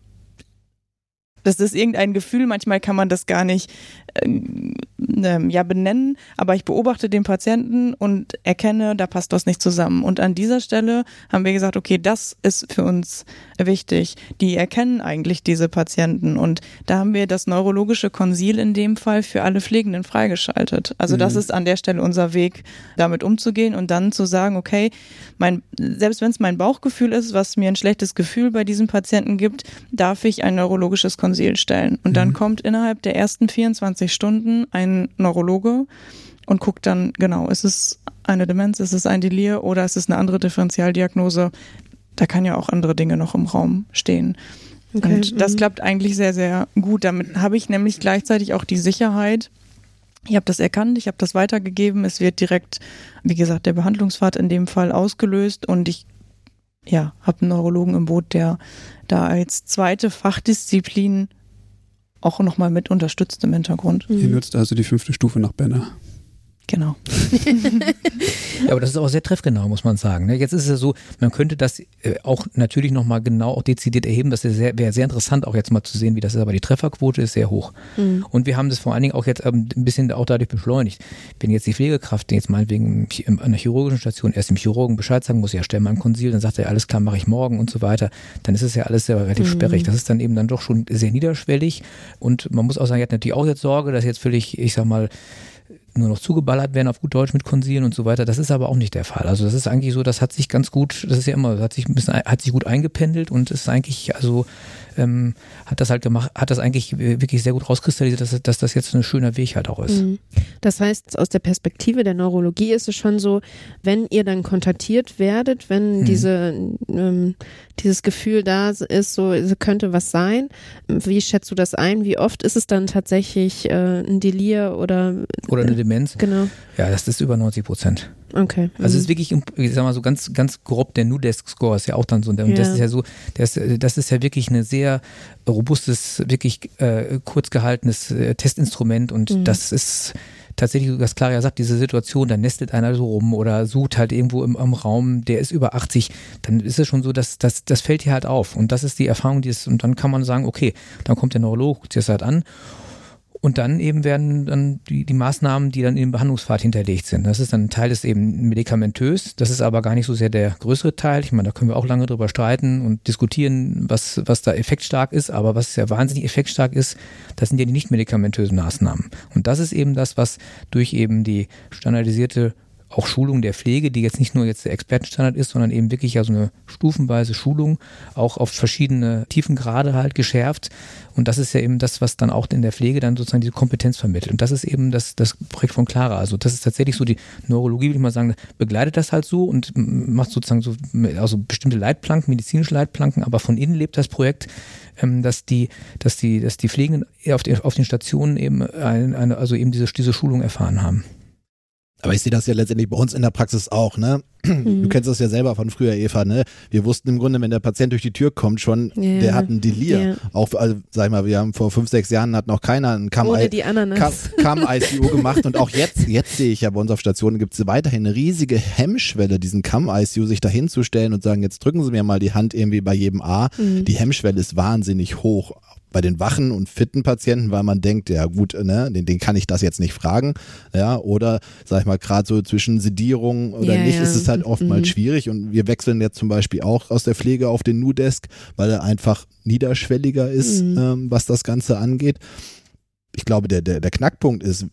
das ist irgendein Gefühl, manchmal kann man das gar nicht äh, ja, benennen, aber ich beobachte den Patienten und erkenne, da passt was nicht zusammen. Und an dieser Stelle haben wir gesagt, okay, das ist für uns wichtig. Die erkennen eigentlich diese Patienten und da haben wir das neurologische Konsil in dem Fall für alle Pflegenden freigeschaltet. Also mhm. das ist an der Stelle unser Weg, damit umzugehen und dann zu sagen, okay, mein, selbst wenn es mein Bauchgefühl ist, was mir ein schlechtes Gefühl bei diesem Patienten gibt, darf ich ein neurologisches Konsil stellen. Und dann mhm. kommt innerhalb der ersten 24 Stunden ein Neurologe und guckt dann, genau, ist es eine Demenz, ist es ein Delir oder ist es eine andere Differentialdiagnose? Da kann ja auch andere Dinge noch im Raum stehen. Okay. Und das mhm. klappt eigentlich sehr, sehr gut. Damit habe ich nämlich gleichzeitig auch die Sicherheit, ich habe das erkannt, ich habe das weitergegeben. Es wird direkt, wie gesagt, der Behandlungspfad in dem Fall ausgelöst und ich ja, habe einen Neurologen im Boot, der da als zweite Fachdisziplin auch nochmal mit unterstützt im Hintergrund. Ihr nutzt also die fünfte Stufe nach Benner. Genau. ja, aber das ist auch sehr treffgenau, muss man sagen. Ne? Jetzt ist es ja so, man könnte das äh, auch natürlich nochmal genau auch dezidiert erheben. Das wäre sehr interessant, auch jetzt mal zu sehen, wie das ist. Aber die Trefferquote ist sehr hoch. Mhm. Und wir haben das vor allen Dingen auch jetzt ähm, ein bisschen auch dadurch beschleunigt. Wenn jetzt die Pflegekraft jetzt meinetwegen an einer chirurgischen Station erst dem Chirurgen Bescheid sagen muss, ja, stell mal ein Konsil, dann sagt er, alles klar, mache ich morgen und so weiter, dann ist es ja alles sehr relativ mhm. sperrig. Das ist dann eben dann doch schon sehr niederschwellig. Und man muss auch sagen, er hat natürlich auch jetzt Sorge, dass jetzt völlig, ich sag mal, nur noch zugeballert werden auf gut Deutsch mit Konsilen und so weiter. Das ist aber auch nicht der Fall. Also das ist eigentlich so, das hat sich ganz gut, das ist ja immer, hat sich ein bisschen, hat sich gut eingependelt und ist eigentlich, also ähm, hat das halt gemacht, hat das eigentlich wirklich sehr gut rauskristallisiert, dass, dass das jetzt ein schöner Weg halt auch ist. Mhm. Das heißt, aus der Perspektive der Neurologie ist es schon so, wenn ihr dann kontaktiert werdet, wenn mhm. diese, ähm, dieses Gefühl da ist, so könnte was sein, wie schätzt du das ein? Wie oft ist es dann tatsächlich äh, ein Delir oder oder eine Demenz? Genau. Ja, das ist über 90 Prozent. Okay. Also es ist mhm. wirklich, ich sag mal so ganz, ganz grob, der Nudesk-Score ist ja auch dann so. Und ja. das ist ja so, das, das ist ja wirklich ein sehr robustes, wirklich äh, kurz gehaltenes äh, Testinstrument und mhm. das ist tatsächlich, was Clara sagt, diese Situation, da nestelt einer so rum oder sucht halt irgendwo im, im Raum, der ist über 80, dann ist es schon so, dass das, das fällt hier halt auf. Und das ist die Erfahrung, die ist, und dann kann man sagen, okay, dann kommt der Neurolog, guckt sich das halt an Und dann eben werden dann die, die Maßnahmen, die dann in dem Behandlungspfad hinterlegt sind. Das ist dann ein Teil des eben medikamentös. Das ist aber gar nicht so sehr der größere Teil. Ich meine, da können wir auch lange drüber streiten und diskutieren, was, was da effektstark ist. Aber was ja wahnsinnig effektstark ist, das sind ja die nicht medikamentösen Maßnahmen. Und das ist eben das, was durch eben die standardisierte auch Schulung der Pflege, die jetzt nicht nur jetzt der Expertenstandard ist, sondern eben wirklich ja so eine stufenweise Schulung, auch auf verschiedene Tiefengrade halt geschärft. Und das ist ja eben das, was dann auch in der Pflege dann sozusagen diese Kompetenz vermittelt. Und das ist eben das, das Projekt von Clara. Also das ist tatsächlich so die Neurologie, würde ich mal sagen, begleitet das halt so und macht sozusagen so also bestimmte Leitplanken, medizinische Leitplanken, aber von innen lebt das Projekt, ähm, dass die, dass die, dass die Pflegenden auf, den, auf den Stationen eben eine, also eben diese, diese Schulung erfahren haben. Aber ich sehe das ja letztendlich bei uns in der Praxis auch, ne? Mhm. Du kennst das ja selber von früher, Eva, ne? Wir wussten im Grunde, wenn der Patient durch die Tür kommt, schon, ja. der hat ein Delir. Ja. Auch, also, sag ich mal, wir haben vor fünf, sechs Jahren hat noch keiner ein Kamm-ICU gemacht und auch jetzt, jetzt sehe ich ja bei uns auf Stationen gibt es weiterhin eine riesige Hemmschwelle, diesen Kamm-ICU sich dahinzustellen und sagen, jetzt drücken Sie mir mal die Hand irgendwie bei jedem A. Mhm. Die Hemmschwelle ist wahnsinnig hoch bei den wachen und fitten Patienten, weil man denkt, ja gut, ne, den, den kann ich das jetzt nicht fragen, ja, oder sag ich mal, gerade so zwischen Sedierung oder ja, nicht, ja. ist es halt oftmals mhm. schwierig und wir wechseln jetzt zum Beispiel auch aus der Pflege auf den Nu-Desk, weil er einfach niederschwelliger ist, mhm. ähm, was das Ganze angeht. Ich glaube, der, der, der Knackpunkt ist,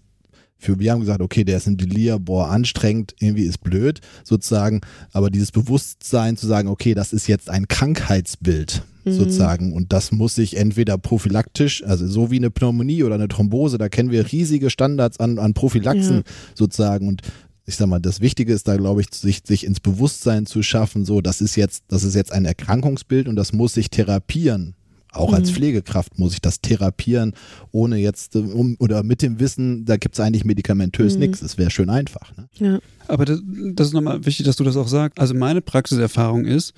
für wir haben gesagt, okay, der ist ein Delir, boah, anstrengend, irgendwie ist blöd, sozusagen, aber dieses Bewusstsein zu sagen, okay, das ist jetzt ein Krankheitsbild, mhm. sozusagen, und das muss sich entweder prophylaktisch, also so wie eine Pneumonie oder eine Thrombose, da kennen wir riesige Standards an, an Prophylaxen ja. sozusagen und ich sag mal, das Wichtige ist da, glaube ich, sich, sich ins Bewusstsein zu schaffen, so, das ist jetzt, das ist jetzt ein Erkrankungsbild und das muss sich therapieren auch als mhm. Pflegekraft muss ich das therapieren, ohne jetzt um, oder mit dem Wissen, da gibt es eigentlich medikamentös mhm. nichts. Es wäre schön einfach. Ne? Ja. Aber das, das ist nochmal wichtig, dass du das auch sagst. Also meine Praxiserfahrung ist,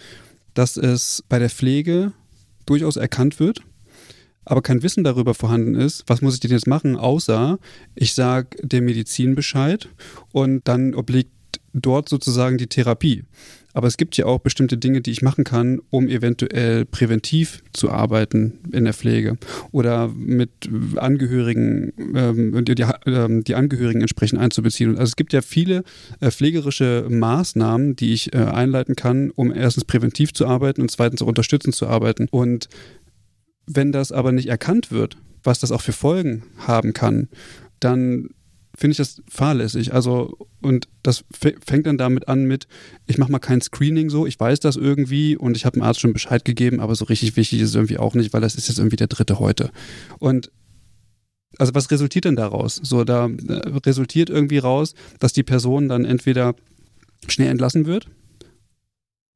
dass es bei der Pflege durchaus erkannt wird, aber kein Wissen darüber vorhanden ist, was muss ich denn jetzt machen, außer ich sage der Medizin Bescheid und dann obliegt dort sozusagen die Therapie. Aber es gibt ja auch bestimmte Dinge, die ich machen kann, um eventuell präventiv zu arbeiten in der Pflege oder mit Angehörigen, ähm, die, ähm, die, Angehörigen entsprechend einzubeziehen. Also es gibt ja viele äh, pflegerische Maßnahmen, die ich äh, einleiten kann, um erstens präventiv zu arbeiten und zweitens auch unterstützend zu arbeiten. Und wenn das aber nicht erkannt wird, was das auch für Folgen haben kann, dann finde ich das fahrlässig. Also, und das fängt dann damit an mit, ich mache mal kein Screening so, ich weiß das irgendwie und ich habe dem Arzt schon Bescheid gegeben, aber so richtig wichtig ist es irgendwie auch nicht, weil das ist jetzt irgendwie der dritte heute. Und also was resultiert denn daraus? So, da äh, resultiert irgendwie raus, dass die Person dann entweder schnell entlassen wird,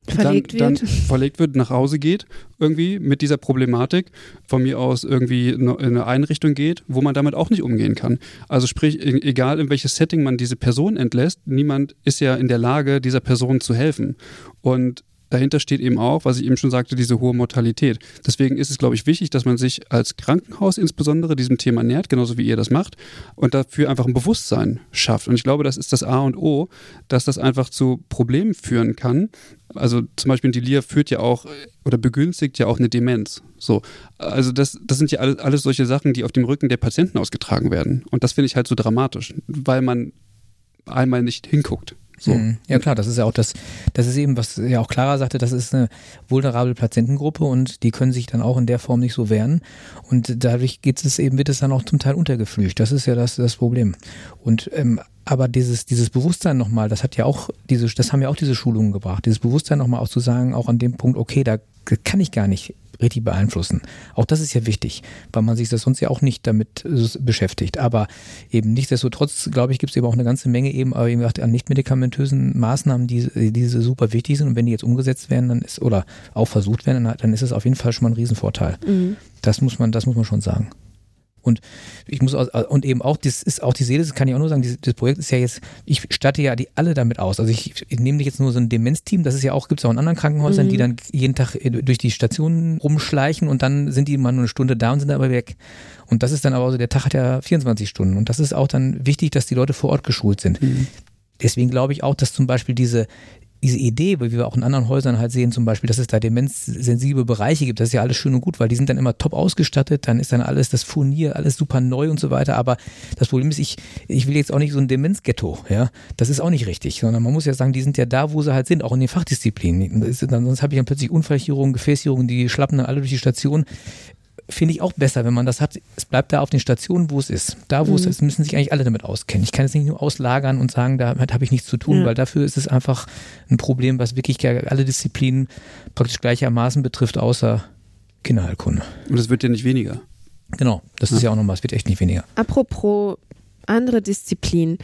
verlegt dann, wird. Dann verlegt wird, nach Hause geht, irgendwie mit dieser Problematik, von mir aus irgendwie in eine Einrichtung geht, wo man damit auch nicht umgehen kann. Also sprich, e-, egal in welches Setting man diese Person entlässt, niemand ist ja in der Lage, dieser Person zu helfen. Und dahinter steht eben auch, was ich eben schon sagte, diese hohe Mortalität. Deswegen ist es, glaube ich, wichtig, dass man sich als Krankenhaus insbesondere diesem Thema nähert, genauso wie ihr das macht, und dafür einfach ein Bewusstsein schafft. Und ich glaube, das ist das A und O, dass das einfach zu Problemen führen kann. Also zum Beispiel ein Delir führt ja auch oder begünstigt ja auch eine Demenz. So, also das, das sind ja alles, alles solche Sachen, die auf dem Rücken der Patienten ausgetragen werden. Und das finde ich halt so dramatisch, weil man einmal nicht hinguckt. So. Mhm. Ja klar, das ist ja auch das, das ist eben, was ja auch Clara sagte, das ist eine vulnerable Patientengruppe und die können sich dann auch in der Form nicht so wehren. Und dadurch geht es eben, wird es dann auch zum Teil untergeflücht. Das ist ja das, das Problem. Und ähm, aber dieses, dieses Bewusstsein nochmal, das hat ja auch diese, das haben ja auch diese Schulungen gebracht, dieses Bewusstsein nochmal auch zu sagen, auch an dem Punkt, okay, da kann ich gar nicht richtig beeinflussen. Auch das ist ja wichtig, weil man sich das sonst ja auch nicht damit beschäftigt. Aber eben nichtsdestotrotz, glaube ich, gibt es eben auch eine ganze Menge eben, aber eben an nicht-medikamentösen Maßnahmen, die, die super wichtig sind. Und wenn die jetzt umgesetzt werden, dann ist, oder auch versucht werden, dann, dann ist es auf jeden Fall schon mal ein Riesenvorteil. Mhm. Das muss man, das muss man schon sagen. Und ich muss auch, und eben auch, das ist auch die Seele, das kann ich auch nur sagen, dieses, das Projekt ist ja jetzt, ich statte ja die alle damit aus. Also ich, ich nehme nicht jetzt nur so ein Demenzteam, das ist ja auch, gibt es auch in anderen Krankenhäusern, mhm. die dann jeden Tag äh, durch die Stationen rumschleichen und dann sind die mal nur eine Stunde da und sind aber weg. Und das ist dann aber so, der Tag hat ja 24 Stunden. Und das ist auch dann wichtig, dass die Leute vor Ort geschult sind. Mhm. Deswegen glaube ich auch, dass zum Beispiel diese, diese Idee, wie wir auch in anderen Häusern halt sehen, zum Beispiel, dass es da demenzsensible Bereiche gibt, das ist ja alles schön und gut, weil die sind dann immer top ausgestattet, dann ist dann alles das Furnier, alles super neu und so weiter. Aber das Problem ist, ich, ich will jetzt auch nicht so ein Demenzghetto, ja. Das ist auch nicht richtig, sondern man muss ja sagen, die sind ja da, wo sie halt sind, auch in den Fachdisziplinen. Sonst habe ich dann plötzlich Unfallchirurgen, Gefäßchirurgen, die schlappen dann alle durch die Station finde ich auch besser, wenn man das hat. Es bleibt da auf den Stationen, wo es ist. Da, wo mhm. es ist, müssen sich eigentlich alle damit auskennen. Ich kann es nicht nur auslagern und sagen, damit habe ich nichts zu tun, ja. weil dafür ist es einfach ein Problem, was wirklich alle Disziplinen praktisch gleichermaßen betrifft, außer Kinderheilkunde. Und es wird ja nicht weniger. Genau, das ja. ist ja auch nochmal, es wird echt nicht weniger. Apropos andere Disziplinen,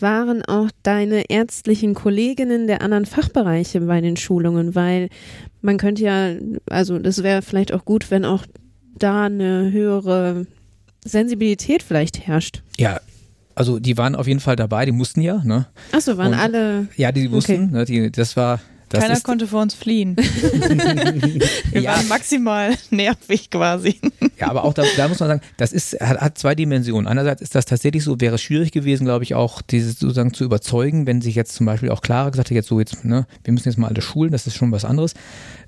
waren auch deine ärztlichen Kolleginnen der anderen Fachbereiche bei den Schulungen, weil man könnte ja, also das wäre vielleicht auch gut, wenn auch da eine höhere Sensibilität vielleicht herrscht. Ja, also die waren auf jeden Fall dabei, die mussten ja, ne? Achso, waren Und, alle. Ja, die wussten, okay. ne, die, das war. Das Keiner konnte vor uns fliehen. Wir ja. waren maximal nervig quasi. Ja, aber auch da, da muss man sagen, das ist, hat, hat, zwei Dimensionen. Einerseits ist das tatsächlich so, wäre es schwierig gewesen, glaube ich, auch dieses sozusagen zu überzeugen, wenn sich jetzt zum Beispiel auch Clara gesagt hätte, jetzt so jetzt, ne, wir müssen jetzt mal alle schulen, das ist schon was anderes.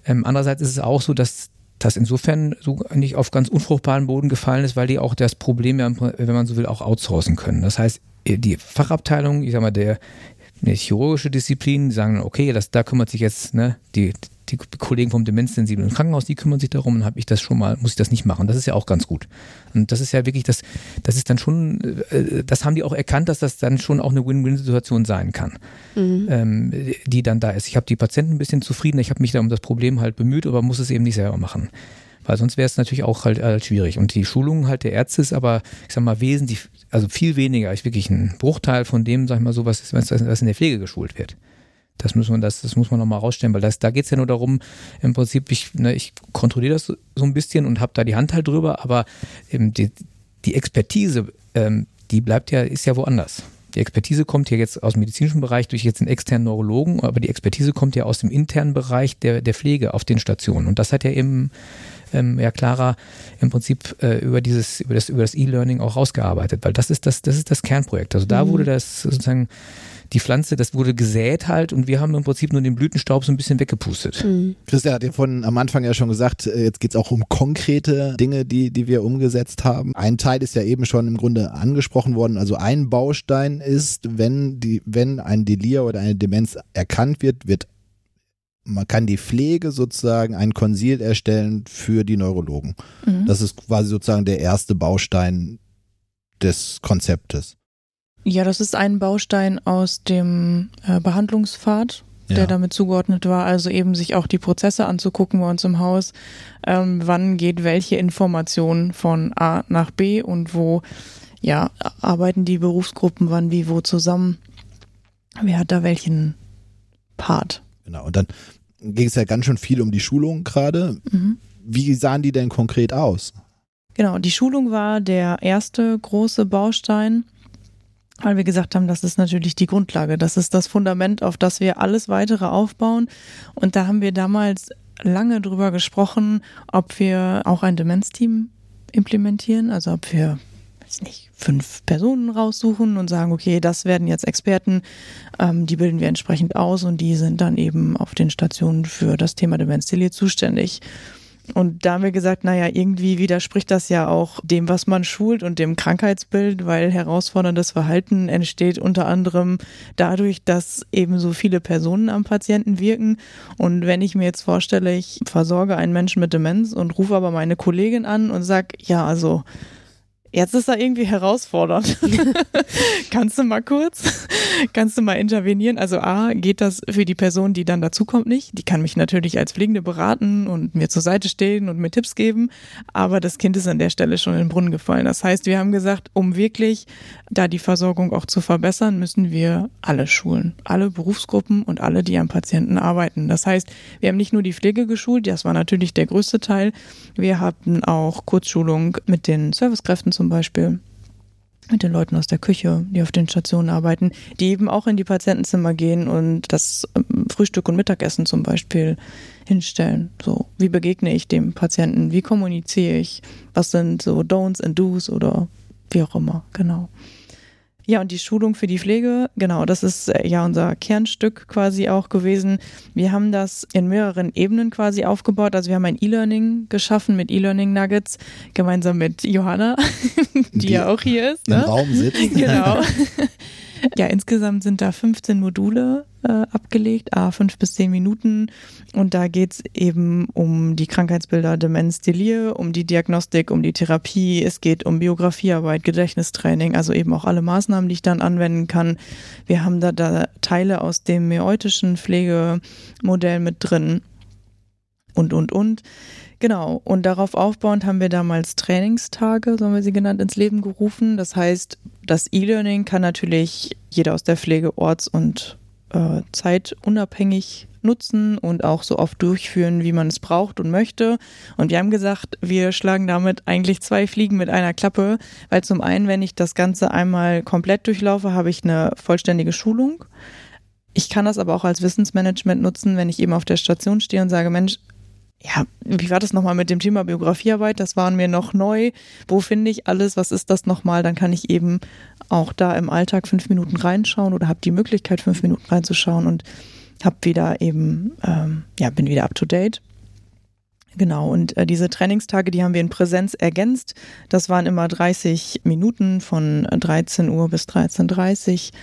Ähm, andererseits ist es auch so, dass das insofern so nicht auf ganz unfruchtbaren Boden gefallen ist, weil die auch das Problem, wenn man so will, auch outsourcen können. Das heißt, die Fachabteilung, ich sag mal, der, der chirurgische Disziplin, die sagen, okay, das, da kümmert sich jetzt ne, die, die Kollegen vom demenzsensiblen Krankenhaus, die kümmern sich darum und habe ich das schon mal, muss ich das nicht machen. Das ist ja auch ganz gut. Und das ist ja wirklich das, das ist dann schon, äh, das haben die auch erkannt, dass das dann schon auch eine Win-Win-Situation sein kann, mhm. ähm, die dann da ist. Ich habe die Patienten ein bisschen zufrieden, ich habe mich da um das Problem halt bemüht, aber muss es eben nicht selber machen. Weil sonst wäre es natürlich auch halt, halt schwierig. Und die Schulung halt der Ärzte ist aber, ich sag mal, wesentlich, also viel weniger, ist wirklich ein Bruchteil von dem, sag ich mal so, was, was in der Pflege geschult wird. Das muss man, das, das muss man nochmal rausstellen, weil das, da geht es ja nur darum, im Prinzip, ich, ne, ich kontrolliere das so, so ein bisschen und habe da die Hand halt drüber, aber eben die, die Expertise, ähm, die bleibt ja, ist ja woanders. Die Expertise kommt ja jetzt aus dem medizinischen Bereich durch jetzt den externen Neurologen, aber die Expertise kommt ja aus dem internen Bereich der, der Pflege auf den Stationen. Und das hat ja eben ähm, ja Clara im Prinzip äh, über dieses, über das, über das E-Learning auch rausgearbeitet, weil das ist das, das ist das Kernprojekt. Also da mhm. wurde das sozusagen die Pflanze, das wurde gesät halt und wir haben im Prinzip nur den Blütenstaub so ein bisschen weggepustet. Mhm. Christian hat ja von am Anfang ja schon gesagt, äh, jetzt geht es auch um konkrete Dinge, die, die wir umgesetzt haben. Ein Teil ist ja eben schon im Grunde angesprochen worden. Also ein Baustein ist, wenn die, wenn ein Delir oder eine Demenz erkannt wird, wird man kann die Pflege sozusagen ein Konsil erstellen für die Neurologen. Mhm. Das ist quasi sozusagen der erste Baustein des Konzeptes. Ja, das ist ein Baustein aus dem äh, Behandlungspfad, der ja. damit zugeordnet war. Also eben sich auch die Prozesse anzugucken bei uns im Haus. Ähm, wann geht welche Information von A nach B und wo ja, arbeiten die Berufsgruppen wann wie wo zusammen? Wer hat da welchen Part? Genau, und dann ging es ja ganz schön viel um die Schulung gerade. Mhm. Wie sahen die denn konkret aus? Genau, die Schulung war der erste große Baustein weil wir gesagt haben, das ist natürlich die Grundlage, das ist das Fundament, auf das wir alles weitere aufbauen. Und da haben wir damals lange drüber gesprochen, ob wir auch ein Demenzteam implementieren, also ob wir weiß nicht, fünf Personen raussuchen und sagen, okay, das werden jetzt Experten, ähm, die bilden wir entsprechend aus und die sind dann eben auf den Stationen für das Thema Demenz zuständig. Und da haben wir gesagt, naja, irgendwie widerspricht das ja auch dem, was man schult und dem Krankheitsbild, weil herausforderndes Verhalten entsteht unter anderem dadurch, dass eben so viele Personen am Patienten wirken. Und wenn ich mir jetzt vorstelle, ich versorge einen Menschen mit Demenz und rufe aber meine Kollegin an und sage, ja, also Jetzt ist er irgendwie herausfordernd. kannst du mal kurz, kannst du mal intervenieren? Also A, geht das für die Person, die dann dazukommt, nicht. Die kann mich natürlich als Pflegende beraten und mir zur Seite stehen und mir Tipps geben. Aber das Kind ist an der Stelle schon in den Brunnen gefallen. Das heißt, wir haben gesagt, um wirklich da die Versorgung auch zu verbessern, müssen wir alle schulen. Alle Berufsgruppen und alle, die am Patienten arbeiten. Das heißt, wir haben nicht nur die Pflege geschult, das war natürlich der größte Teil. Wir hatten auch Kurzschulung mit den Servicekräften zum Beispiel mit den Leuten aus der Küche, die auf den Stationen arbeiten, die eben auch in die Patientenzimmer gehen und das ähm, Frühstück und Mittagessen zum Beispiel hinstellen. So, wie begegne ich dem Patienten? Wie kommuniziere ich? Was sind so Don'ts and Do's oder wie auch immer, genau. Ja, und die Schulung für die Pflege, genau, das ist äh, ja unser Kernstück quasi auch gewesen. Wir haben das in mehreren Ebenen quasi aufgebaut. Also wir haben ein E-Learning geschaffen mit E-Learning Nuggets, gemeinsam mit Johanna, die, die ja auch hier ist. Ne? Im Raum sitzt. Genau. Ja, insgesamt sind da 15 Module äh, abgelegt, a fünf bis zehn Minuten. Und da geht es eben um die Krankheitsbilder Demenz, Delir, um die Diagnostik, um die Therapie. Es geht um Biografiearbeit, Gedächtnistraining, also eben auch alle Maßnahmen, die ich dann anwenden kann. Wir haben da, da Teile aus dem meutischen Pflegemodell mit drin. Und, und, und. Genau, und darauf aufbauend haben wir damals Trainingstage, so haben wir sie genannt, ins Leben gerufen. Das heißt, das E-Learning kann natürlich jeder aus der Pflege orts- und äh, zeitunabhängig nutzen und auch so oft durchführen, wie man es braucht und möchte. Und wir haben gesagt, wir schlagen damit eigentlich zwei Fliegen mit einer Klappe, weil zum einen, wenn ich das Ganze einmal komplett durchlaufe, habe ich eine vollständige Schulung. Ich kann das aber auch als Wissensmanagement nutzen, wenn ich eben auf der Station stehe und sage, Mensch, ja, wie war das nochmal mit dem Thema Biografiearbeit? Das war mir noch neu. Wo finde ich alles? Was ist das nochmal? Dann kann ich eben auch da im Alltag fünf Minuten reinschauen oder habe die Möglichkeit, fünf Minuten reinzuschauen und habe wieder eben, ähm, ja, bin wieder up to date. Genau, und äh, diese Trainingstage, die haben wir in Präsenz ergänzt. Das waren immer 30 Minuten von 13 Uhr bis 13.30 Uhr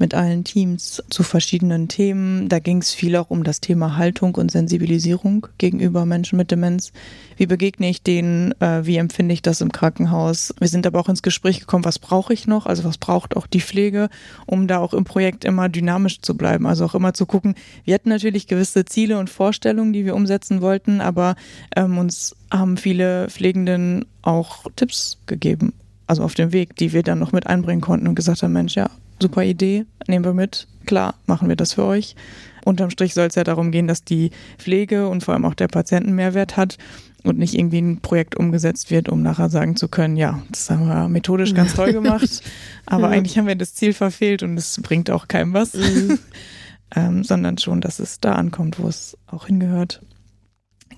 mit allen Teams zu verschiedenen Themen. Da ging es viel auch um das Thema Haltung und Sensibilisierung gegenüber Menschen mit Demenz. Wie begegne ich denen? Äh, wie empfinde ich das im Krankenhaus? Wir sind aber auch ins Gespräch gekommen, was brauche ich noch? Also was braucht auch die Pflege, um da auch im Projekt immer dynamisch zu bleiben? Also auch immer zu gucken. Wir hatten natürlich gewisse Ziele und Vorstellungen, die wir umsetzen wollten, aber ähm, uns haben viele Pflegenden auch Tipps gegeben also auf dem Weg, die wir dann noch mit einbringen konnten und gesagt haben, Mensch, ja, super Idee, nehmen wir mit, klar, machen wir das für euch. Unterm Strich soll es ja darum gehen, dass die Pflege und vor allem auch der Patient einen Mehrwert hat und nicht irgendwie ein Projekt umgesetzt wird, um nachher sagen zu können, ja, das haben wir methodisch ganz toll gemacht, aber ja. eigentlich haben wir das Ziel verfehlt und es bringt auch keinem was, mhm. ähm, sondern schon, dass es da ankommt, wo es auch hingehört.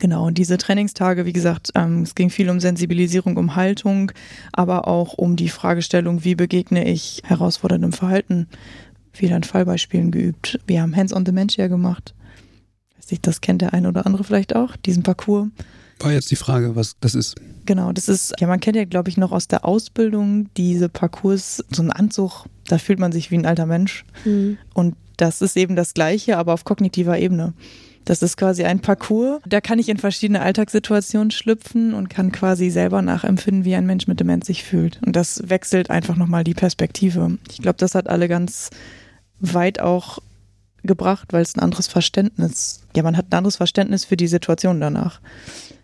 Genau, und diese Trainingstage, wie gesagt, ähm, es ging viel um Sensibilisierung, um Haltung, aber auch um die Fragestellung, wie begegne ich herausforderndem Verhalten. Wieder an Fallbeispielen geübt. Wir haben Hands on Dementia gemacht. Das kennt der eine oder andere vielleicht auch, diesen Parcours. War jetzt die Frage, was das ist. Genau, das ist, ja, man kennt ja, glaube ich, noch aus der Ausbildung diese Parcours, so ein Anzug, da fühlt man sich wie ein alter Mensch. Mhm. Und das ist eben das Gleiche, aber auf kognitiver Ebene. Das ist quasi ein Parcours. Da kann ich in verschiedene Alltagssituationen schlüpfen und kann quasi selber nachempfinden, wie ein Mensch mit Demenz sich fühlt. Und das wechselt einfach nochmal die Perspektive. Ich glaube, das hat alle ganz weit auch gebracht, weil es ein anderes Verständnis, ja, man hat ein anderes Verständnis für die Situation danach.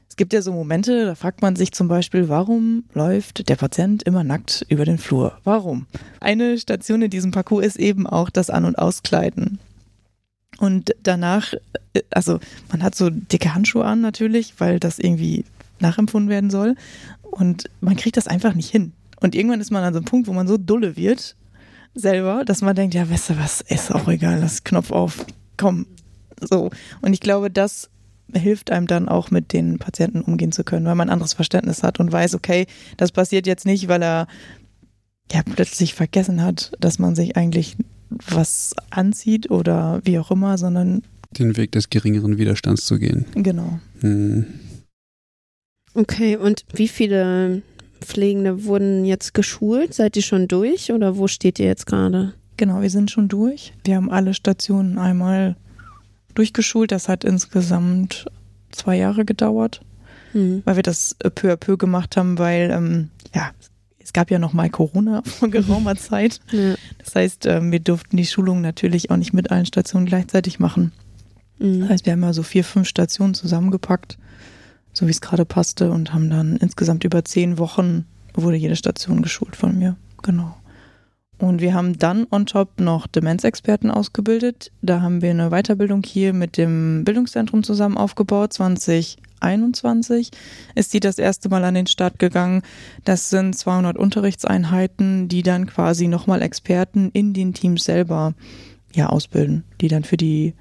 Es gibt ja so Momente, da fragt man sich zum Beispiel, warum läuft der Patient immer nackt über den Flur? Warum? Eine Station in diesem Parcours ist eben auch das An- und Auskleiden. Und danach, äh, also man hat so dicke Handschuhe an natürlich, weil das irgendwie nachempfunden werden soll. Und man kriegt das einfach nicht hin. Und irgendwann ist man an so einem Punkt, wo man so dulle wird, selber, dass man denkt, ja, weißt du was, ist auch egal, lass Knopf auf, komm. So. Und ich glaube, das hilft einem dann auch mit den Patienten umgehen zu können, weil man ein anderes Verständnis hat und weiß, okay, das passiert jetzt nicht, weil er ja plötzlich vergessen hat, dass man sich eigentlich was anzieht oder wie auch immer, sondern den Weg des geringeren Widerstands zu gehen. Genau. Hm. Okay, und wie viele Pflegende wurden jetzt geschult? Seid ihr schon durch oder wo steht ihr jetzt gerade? Genau, wir sind schon durch. Wir haben alle Stationen einmal durchgeschult. Das hat insgesamt zwei Jahre gedauert, hm. weil wir das peu à peu gemacht haben, weil ähm, ja, es gab ja noch mal Corona vor geraumer Zeit. Ja. Das heißt, ähm, wir durften die Schulung natürlich auch nicht mit allen Stationen gleichzeitig machen. Mhm. Das heißt, wir haben ja so vier, fünf Stationen zusammengepackt, so wie es gerade passte und haben dann insgesamt über zehn Wochen wurde jede Station geschult von mir. Genau. Und wir haben dann on top noch Demenzexperten ausgebildet. Da haben wir eine Weiterbildung hier mit dem Bildungszentrum zusammen aufgebaut. 2021 ist die das erste Mal an den Start gegangen. Das sind 200 Unterrichtseinheiten, die dann quasi nochmal Experten in den Teams selber ja ausbilden, die dann für die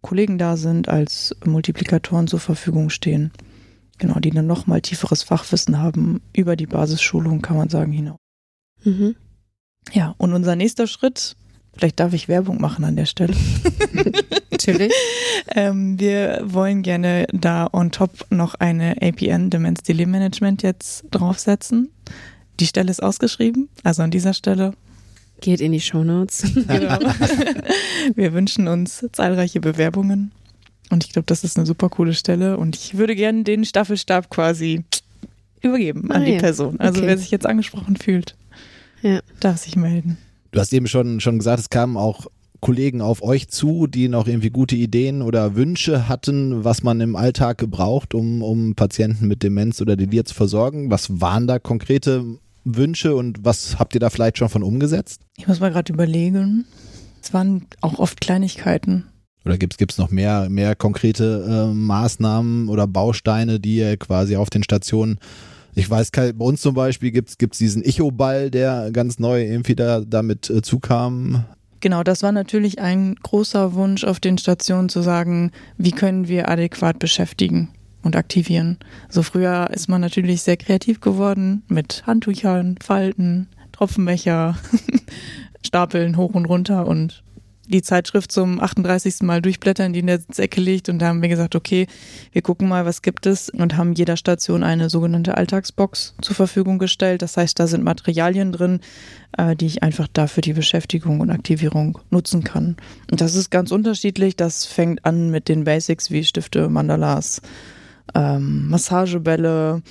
Kollegen da sind, als Multiplikatoren zur Verfügung stehen. Genau, die dann nochmal tieferes Fachwissen haben über die Basisschulung, kann man sagen, hinaus. Mhm. Ja, und unser nächster Schritt, vielleicht darf ich Werbung machen an der Stelle. Natürlich. ähm, wir wollen gerne da on top noch eine APN Demenz Delay Management jetzt draufsetzen. Die Stelle ist ausgeschrieben, also an dieser Stelle. Geht in die Shownotes. Genau. wir wünschen uns zahlreiche Bewerbungen und ich glaube, das ist eine super coole Stelle und ich würde gerne den Staffelstab quasi übergeben an Ah, die ja. Person. Also Okay. wer sich jetzt angesprochen fühlt, Ja. darf sich melden. Du hast eben schon, schon gesagt, es kamen auch Kollegen auf euch zu, die noch irgendwie gute Ideen oder Wünsche hatten, was man im Alltag gebraucht, um, um Patienten mit Demenz oder Delir zu versorgen. Was waren da konkrete Wünsche und was habt ihr da vielleicht schon von umgesetzt? Ich muss mal gerade überlegen. Es waren auch oft Kleinigkeiten. Oder gibt es noch mehr, mehr konkrete äh, Maßnahmen oder Bausteine, die ihr quasi auf den Stationen ich weiß, bei uns zum Beispiel gibt es diesen Icho-Ball, der ganz neu irgendwie da, damit äh, zukam. Genau, das war natürlich ein großer Wunsch auf den Stationen zu sagen, wie können wir adäquat beschäftigen und aktivieren. So früher ist man natürlich sehr kreativ geworden mit Handtüchern, Falten, Tropfenbecher, Stapeln hoch und runter und die Zeitschrift zum 38. Mal durchblättern, die in der Ecke liegt. Und da haben wir gesagt, okay, wir gucken mal, was gibt es und haben jeder Station eine sogenannte Alltagsbox zur Verfügung gestellt. Das heißt, da sind Materialien drin, äh, die ich einfach da für die Beschäftigung und Aktivierung nutzen kann. Und das ist ganz unterschiedlich. Das fängt an mit den Basics wie Stifte, Mandalas, ähm, Massagebälle.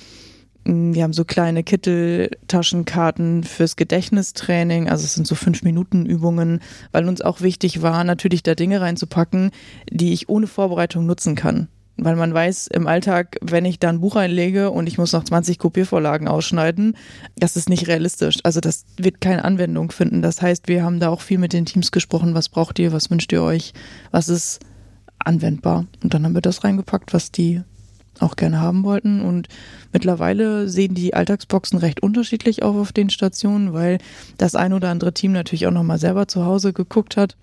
Wir haben so kleine Kitteltaschenkarten fürs Gedächtnistraining. Also es sind so fünf Minuten Übungen, weil uns auch wichtig war, natürlich da Dinge reinzupacken, die ich ohne Vorbereitung nutzen kann. Weil man weiß im Alltag, wenn ich da ein Buch einlege und ich muss noch 20 Kopiervorlagen ausschneiden, das ist nicht realistisch. Also das wird keine Anwendung finden. Das heißt, wir haben da auch viel mit den Teams gesprochen. Was braucht ihr? Was wünscht ihr euch? Was ist anwendbar? Und dann haben wir das reingepackt, was die auch gerne haben wollten. Und mittlerweile sehen die Alltagsboxen recht unterschiedlich auch auf den Stationen, weil das ein oder andere Team natürlich auch nochmal selber zu Hause geguckt hat.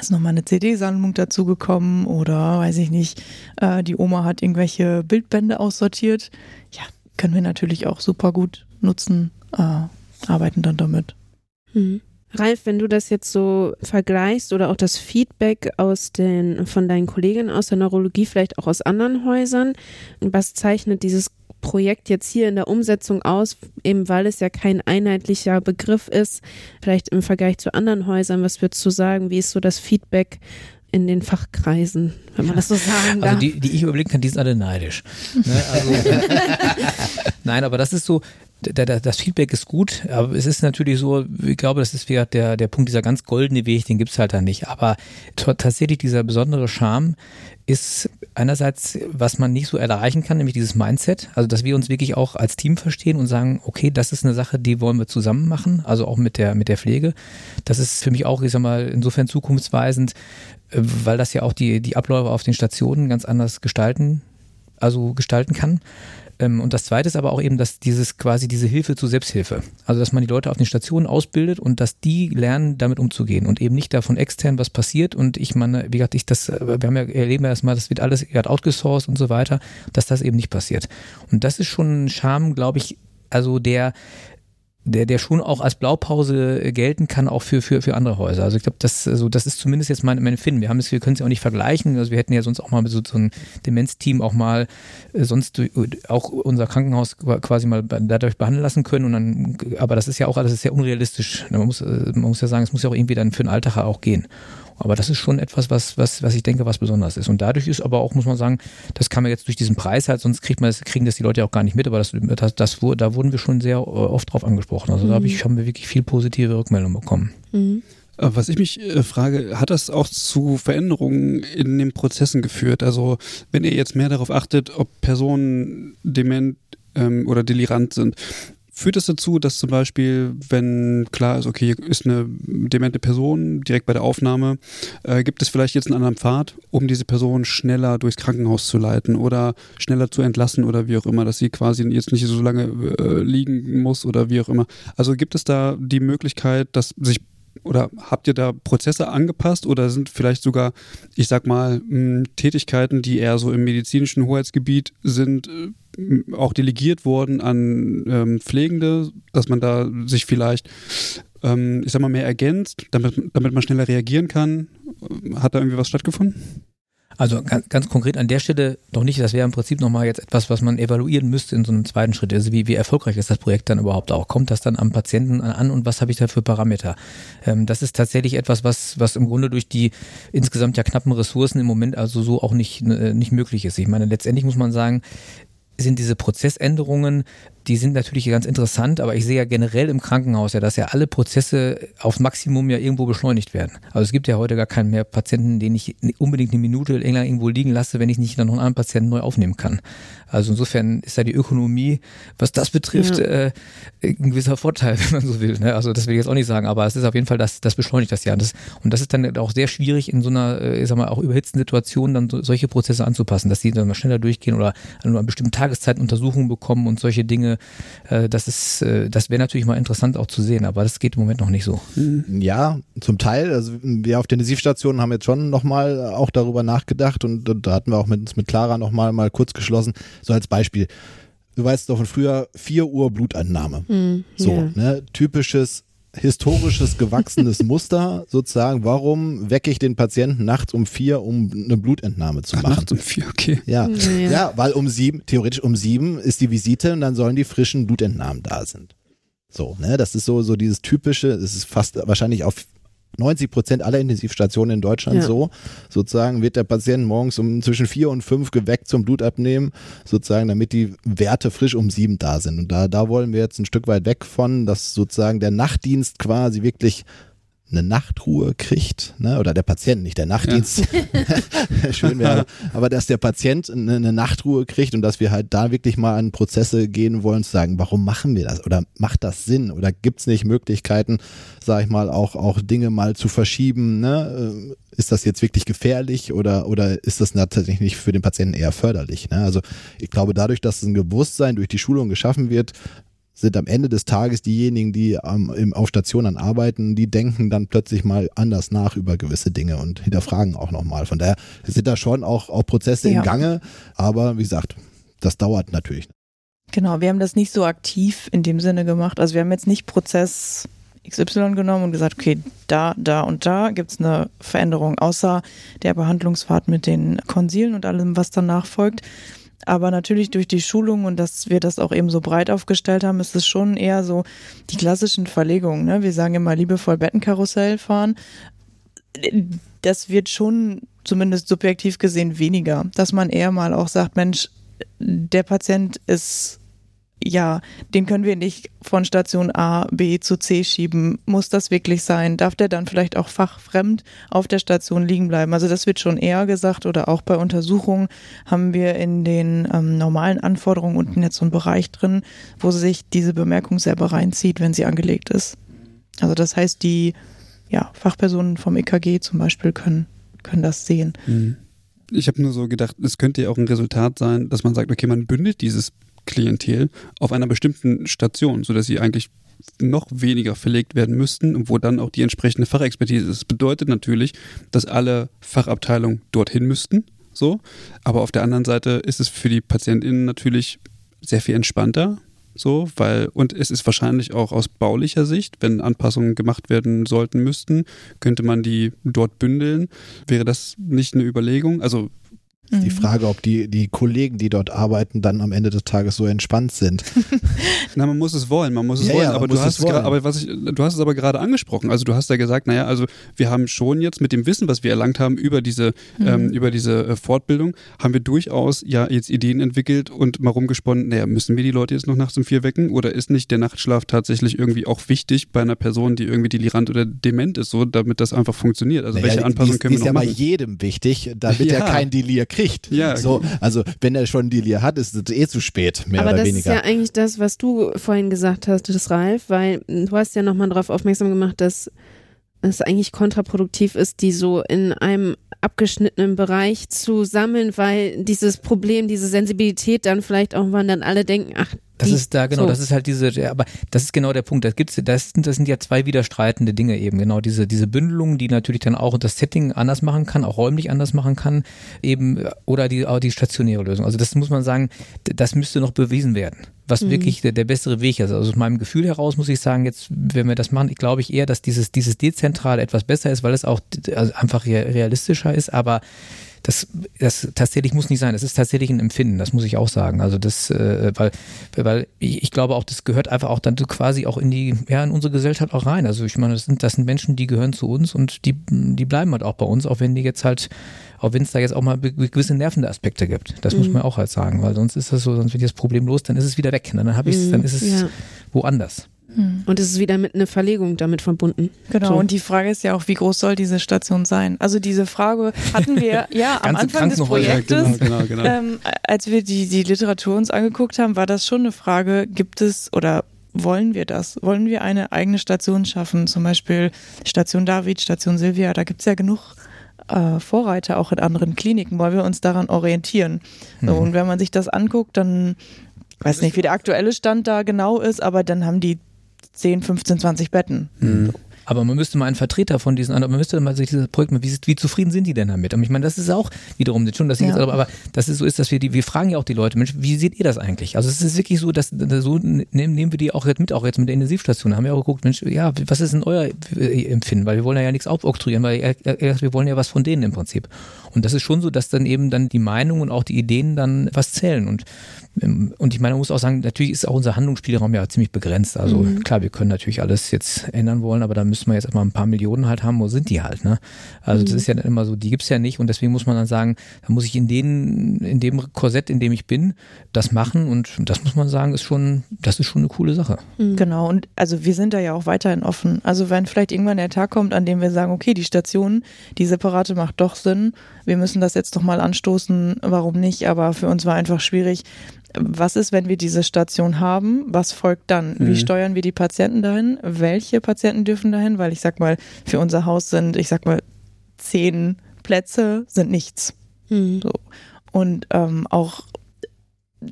Ist nochmal eine CD-Sammlung dazugekommen oder weiß ich nicht, äh, die Oma hat irgendwelche Bildbände aussortiert. Ja, können wir natürlich auch super gut nutzen, äh, arbeiten dann damit. Mhm. Ralf, wenn du das jetzt so vergleichst oder auch das Feedback aus den, von deinen Kolleginnen aus der Neurologie, vielleicht auch aus anderen Häusern, was zeichnet dieses Projekt jetzt hier in der Umsetzung aus, eben weil es ja kein einheitlicher Begriff ist, vielleicht im Vergleich zu anderen Häusern, was würdest du sagen, wie ist so das Feedback in den Fachkreisen, wenn man das so sagen darf? Also die, die ich überblicken kann, die sind alle neidisch. Ne? Also, Nein, aber das ist so, da- da- das Feedback ist gut, aber es ist natürlich so, ich glaube, das ist wieder der, der Punkt, dieser ganz goldene Weg, den gibt's halt da nicht. Aber tatsächlich dieser besondere Charme ist einerseits, was man nicht so erreichen kann, nämlich dieses Mindset. Also, dass wir uns wirklich auch als Team verstehen und sagen, okay, das ist eine Sache, die wollen wir zusammen machen, also auch mit der, mit der Pflege. Das ist für mich auch, ich sag mal, insofern zukunftsweisend, weil das ja auch die, die Abläufe auf den Stationen ganz anders gestalten, also gestalten kann. Ähm, Und das zweite ist aber auch eben, dass dieses quasi diese Hilfe zur Selbsthilfe. Also dass man die Leute auf den Stationen ausbildet und dass die lernen, damit umzugehen und eben nicht davon extern was passiert. Und ich meine, wie gesagt, ich das, wir haben ja erleben ja erstmal, das wird alles gerade outgesourced und so weiter, dass das eben nicht passiert. Und das ist schon ein Charme, glaube ich, also der der, der schon auch als Blaupause gelten kann, auch für, für, für andere Häuser. Also ich glaube, das, also das ist zumindest jetzt mein, mein Empfinden. Wir wir können es ja auch nicht vergleichen. Also wir hätten ja sonst auch mal so, so ein Demenzteam auch mal äh, sonst durch, auch unser Krankenhaus quasi mal dadurch behandeln lassen können. Und dann, aber das ist ja auch alles sehr unrealistisch. Man muss, äh, man muss ja sagen, es muss ja auch irgendwie dann für den Alltag auch gehen. Aber das ist schon etwas, was, was, was ich denke, was besonders ist. Und dadurch ist aber auch, muss man sagen, das kann man jetzt durch diesen Preis halt, sonst kriegt man das, kriegen das die Leute ja auch gar nicht mit, aber das, das, das, da wurden wir schon sehr äh, oft drauf angesprochen. Also da hab ich, haben wir wirklich viel positive Rückmeldungen bekommen. Mhm. Äh, Was ich mich äh, frage, hat das auch zu Veränderungen in den Prozessen geführt? Also wenn ihr jetzt mehr darauf achtet, ob Personen dement ähm, oder delirant sind, führt das dazu, dass zum Beispiel, wenn klar ist, okay, ist eine demente Person direkt bei der Aufnahme, äh, gibt es vielleicht jetzt einen anderen Pfad, um diese Person schneller durchs Krankenhaus zu leiten oder schneller zu entlassen oder wie auch immer, dass sie quasi jetzt nicht so lange äh, liegen muss oder wie auch immer. Also gibt es da die Möglichkeit, dass sich oder habt ihr da Prozesse angepasst oder sind vielleicht sogar, ich sag mal, Tätigkeiten, die eher so im medizinischen Hoheitsgebiet sind, äh, auch delegiert worden an ähm, Pflegende, dass man da sich vielleicht ähm, ich sag mal, mehr ergänzt, damit, damit man schneller reagieren kann? Hat da irgendwie was stattgefunden? Also ganz, ganz konkret an der Stelle noch nicht. Das wäre im Prinzip nochmal jetzt etwas, was man evaluieren müsste in so einem zweiten Schritt. Also wie, wie erfolgreich ist das Projekt dann überhaupt auch? Kommt das dann am Patienten an und was habe ich da für Parameter? Ähm, das ist tatsächlich etwas, was, was im Grunde durch die insgesamt ja knappen Ressourcen im Moment also so auch nicht, äh, nicht möglich ist. Ich meine, letztendlich muss man sagen, sind diese Prozessänderungen die sind natürlich ganz interessant, aber ich sehe ja generell im Krankenhaus ja, dass ja alle Prozesse auf Maximum ja irgendwo beschleunigt werden. Also es gibt ja heute gar keinen mehr Patienten, den ich unbedingt eine Minute länger irgendwo liegen lasse, wenn ich nicht dann noch einen anderen Patienten neu aufnehmen kann. Also insofern ist da die Ökonomie, was das betrifft, ja. äh, ein gewisser Vorteil, wenn man so will. Ne? Also das will ich jetzt auch nicht sagen, aber es ist auf jeden Fall, das, das beschleunigt das ja. Und das, und das ist dann auch sehr schwierig in so einer, äh, ich sag mal, auch überhitzten Situation dann so, solche Prozesse anzupassen, dass die dann mal schneller durchgehen oder an bestimmten Tageszeit Untersuchungen bekommen und solche Dinge äh, das ist, äh, das wäre natürlich mal interessant auch zu sehen, aber das geht im Moment noch nicht so. Mhm. Ja, zum Teil. Also wir auf den Intensivstationen haben jetzt schon nochmal auch darüber nachgedacht und, und da hatten wir auch mit uns mit Clara nochmal mal kurz geschlossen. So als Beispiel. Du weißt doch von früher 4 Uhr Blutentnahme. Mm, so, yeah. ne? Typisches historisches gewachsenes Muster sozusagen. Warum wecke ich den Patienten nachts um vier, um eine Blutentnahme zu Ach, machen? Nachts um vier, okay. Ja. ja. ja, weil um sieben, theoretisch um sieben ist die Visite und dann sollen die frischen Blutentnahmen da sind. So, ne, das ist so, so dieses typische, es ist fast wahrscheinlich auf 90 Prozent aller Intensivstationen in Deutschland ja. so. Sozusagen wird der Patient morgens um zwischen vier und fünf geweckt zum Blutabnehmen, sozusagen, damit die Werte frisch um sieben da sind. Und da, da wollen wir jetzt ein Stück weit weg von, dass sozusagen der Nachtdienst quasi wirklich eine Nachtruhe kriegt, ne? oder der Patient, nicht der Nachtdienst, ja. schön wäre, aber dass der Patient eine, eine, Nachtruhe kriegt und dass wir halt da wirklich mal an Prozesse gehen wollen, zu sagen, warum machen wir das oder macht das Sinn oder gibt es nicht Möglichkeiten, sage ich mal, auch, auch Dinge mal zu verschieben, ne? ist das jetzt wirklich gefährlich oder, oder ist das tatsächlich für den Patienten eher förderlich? Ne? Also ich glaube, dadurch, dass ein Bewusstsein durch die Schulung geschaffen wird, sind am Ende des Tages diejenigen, die ähm, im, auf Stationen arbeiten, die denken dann plötzlich mal anders nach über gewisse Dinge und hinterfragen auch nochmal. Von daher sind da schon auch, auch Prozesse ja. im Gange, aber wie gesagt, das dauert natürlich. Genau, wir haben das nicht so aktiv in dem Sinne gemacht. Also wir haben jetzt nicht Prozess XY genommen und gesagt, okay, da, da und da gibt es eine Veränderung, außer der Behandlungsfahrt mit den Konsilen und allem, was danach folgt. Aber natürlich durch die Schulung und dass wir das auch eben so breit aufgestellt haben, ist es schon eher so die klassischen Verlegungen. Ne? Wir sagen immer liebevoll Bettenkarussell fahren. Das wird schon zumindest subjektiv gesehen weniger, dass man eher mal auch sagt, Mensch, der Patient ist ja, den können wir nicht von Station A, B zu C schieben. Muss das wirklich sein? Darf der dann vielleicht auch fachfremd auf der Station liegen bleiben? Also das wird schon eher gesagt oder auch bei Untersuchungen haben wir in den ähm, normalen Anforderungen unten jetzt so einen Bereich drin, wo sich diese Bemerkung selber reinzieht, wenn sie angelegt ist. Also das heißt, die ja, Fachpersonen vom EKG zum Beispiel können, können das sehen. Mhm. Ich habe nur so gedacht, es könnte ja auch ein Resultat sein, dass man sagt, okay, man bündelt dieses Klientel auf einer bestimmten Station, sodass sie eigentlich noch weniger verlegt werden müssten, wo dann auch die entsprechende Fachexpertise ist. Das bedeutet natürlich, dass alle Fachabteilungen dorthin müssten, so. Aber auf der anderen Seite ist es für die PatientInnen natürlich sehr viel entspannter, so, weil, und es ist wahrscheinlich auch aus baulicher Sicht, wenn Anpassungen gemacht werden sollten müssten, könnte man die dort bündeln. Wäre das nicht eine Überlegung? Also ist die mhm. Frage, ob die, die Kollegen, die dort arbeiten, dann am Ende des Tages so entspannt sind. Na, man muss es wollen, man muss es ja, wollen. Ja, aber, du hast es, aber was ich, du hast es aber gerade angesprochen. Also du hast ja gesagt, naja, also wir haben schon jetzt mit dem Wissen, was wir erlangt haben über diese, mhm. ähm, über diese äh, Fortbildung, haben wir durchaus ja jetzt Ideen entwickelt und mal rumgesponnen, naja, müssen wir die Leute jetzt noch nachts um vier wecken oder ist nicht der Nachtschlaf tatsächlich irgendwie auch wichtig bei einer Person, die irgendwie delirant oder dement ist, so, damit das einfach funktioniert? Also naja, welche Anpassungen können wir noch machen? ist ja bei jedem wichtig, damit ja. er kein Delir kriegt. Ja, so, also wenn er schon die Deal hat, ist es eh zu spät, mehr Aber oder weniger. Aber das ist ja eigentlich das, was du vorhin gesagt hast, das Ralf, weil du hast ja nochmal darauf aufmerksam gemacht, dass es eigentlich kontraproduktiv ist, die so in einem abgeschnittenen Bereich zu sammeln, weil dieses Problem, diese Sensibilität dann vielleicht auch, wann dann alle denken, ach, Das ist da, genau, So. das ist halt diese, ja, aber das ist genau der Punkt. Das gibt's, das, sind- das sind ja zwei widerstreitende Dinge eben, genau, diese, diese Bündelung, die natürlich dann auch das Setting anders machen kann, auch räumlich anders machen kann, eben, oder die, auch die stationäre Lösung. Also das muss man sagen, das müsste noch bewiesen werden, was wirklich der, der bessere Weg ist. Also aus meinem Gefühl heraus muss ich sagen, jetzt, wenn wir das machen, ich glaube ich eher, dass dieses, dieses Dezentrale etwas besser ist, weil es auch also einfach rea- realistischer ist, aber das, das tatsächlich muss nicht sein. Das ist tatsächlich ein Empfinden, das muss ich auch sagen. Also das, äh, weil, weil ich, ich glaube auch, das gehört einfach auch dann quasi auch in die, ja, in unsere Gesellschaft auch rein. Also ich meine, das sind, das sind Menschen, die gehören zu uns und die, die bleiben halt auch bei uns, auch wenn die jetzt halt, auch wenn es da jetzt auch mal gewisse nervende Aspekte gibt. Das muss man auch halt sagen, weil sonst ist das so, sonst wird das Problem los, dann ist es wieder weg. Dann habe ich es, dann ist es Ja. woanders. Und es ist wieder mit einer Verlegung damit verbunden. Genau, So. und die Frage ist ja auch, wie groß soll diese Station sein? Also diese Frage hatten wir ja am Anfang des Projektes, genau, genau, genau. ähm, als wir die, die Literatur uns angeguckt haben, war das schon eine Frage, gibt es oder wollen wir das? Wollen wir eine eigene Station schaffen? Zum Beispiel Station David, Station Silvia, da gibt es ja genug äh, Vorreiter auch in anderen Kliniken, weil wir uns daran orientieren. So, und wenn man sich das anguckt, dann weiß nicht, wie der aktuelle Stand da genau ist, aber dann haben die 10, 15, 20 Betten. Aber man müsste mal einen Vertreter von diesen anderen, man müsste mal sich dieses Projekt mal, wie, wie zufrieden sind die denn damit? Und ich meine, das ist auch wiederum schon, dass ich Ja. jetzt, aber, aber dass es so ist, dass wir die, wir fragen ja auch die Leute, Mensch, wie seht ihr das eigentlich? Also es ist wirklich so, dass so nehmen, nehmen wir die auch jetzt mit, auch jetzt mit der Intensivstation, haben wir auch geguckt, Mensch, ja, was ist denn euer äh, Empfinden? Weil wir wollen ja nichts aufoktroyieren, weil wir wollen ja was von denen im Prinzip. Und das ist schon so, dass dann eben dann die Meinung und auch die Ideen dann was zählen. Und, ähm, und ich meine, man muss auch sagen, natürlich ist auch unser Handlungsspielraum ja ziemlich begrenzt. Also klar, wir können natürlich alles jetzt ändern wollen, aber da müssen wir jetzt erstmal ein paar Millionen halt haben. Wo sind die halt? Ne? Also das ist ja dann immer so, die gibt's ja nicht und deswegen muss man dann sagen, da muss ich in, den, in dem Korsett, in dem ich bin, das machen und das muss man sagen, ist schon, das ist schon eine coole Sache. Genau, und also wir sind da ja auch weiterhin offen. Also wenn vielleicht irgendwann der Tag kommt, an dem wir sagen, okay, die Station, die separate macht doch Sinn, wir müssen das jetzt doch mal anstoßen, warum nicht? Aber für uns war einfach schwierig, was ist, wenn wir diese Station haben? Was folgt dann? Wie steuern wir die Patienten dahin? Welche Patienten dürfen dahin? Weil ich sag mal, für unser Haus sind, ich sag mal, zehn Plätze sind nichts. Mhm. So. Und ähm, auch,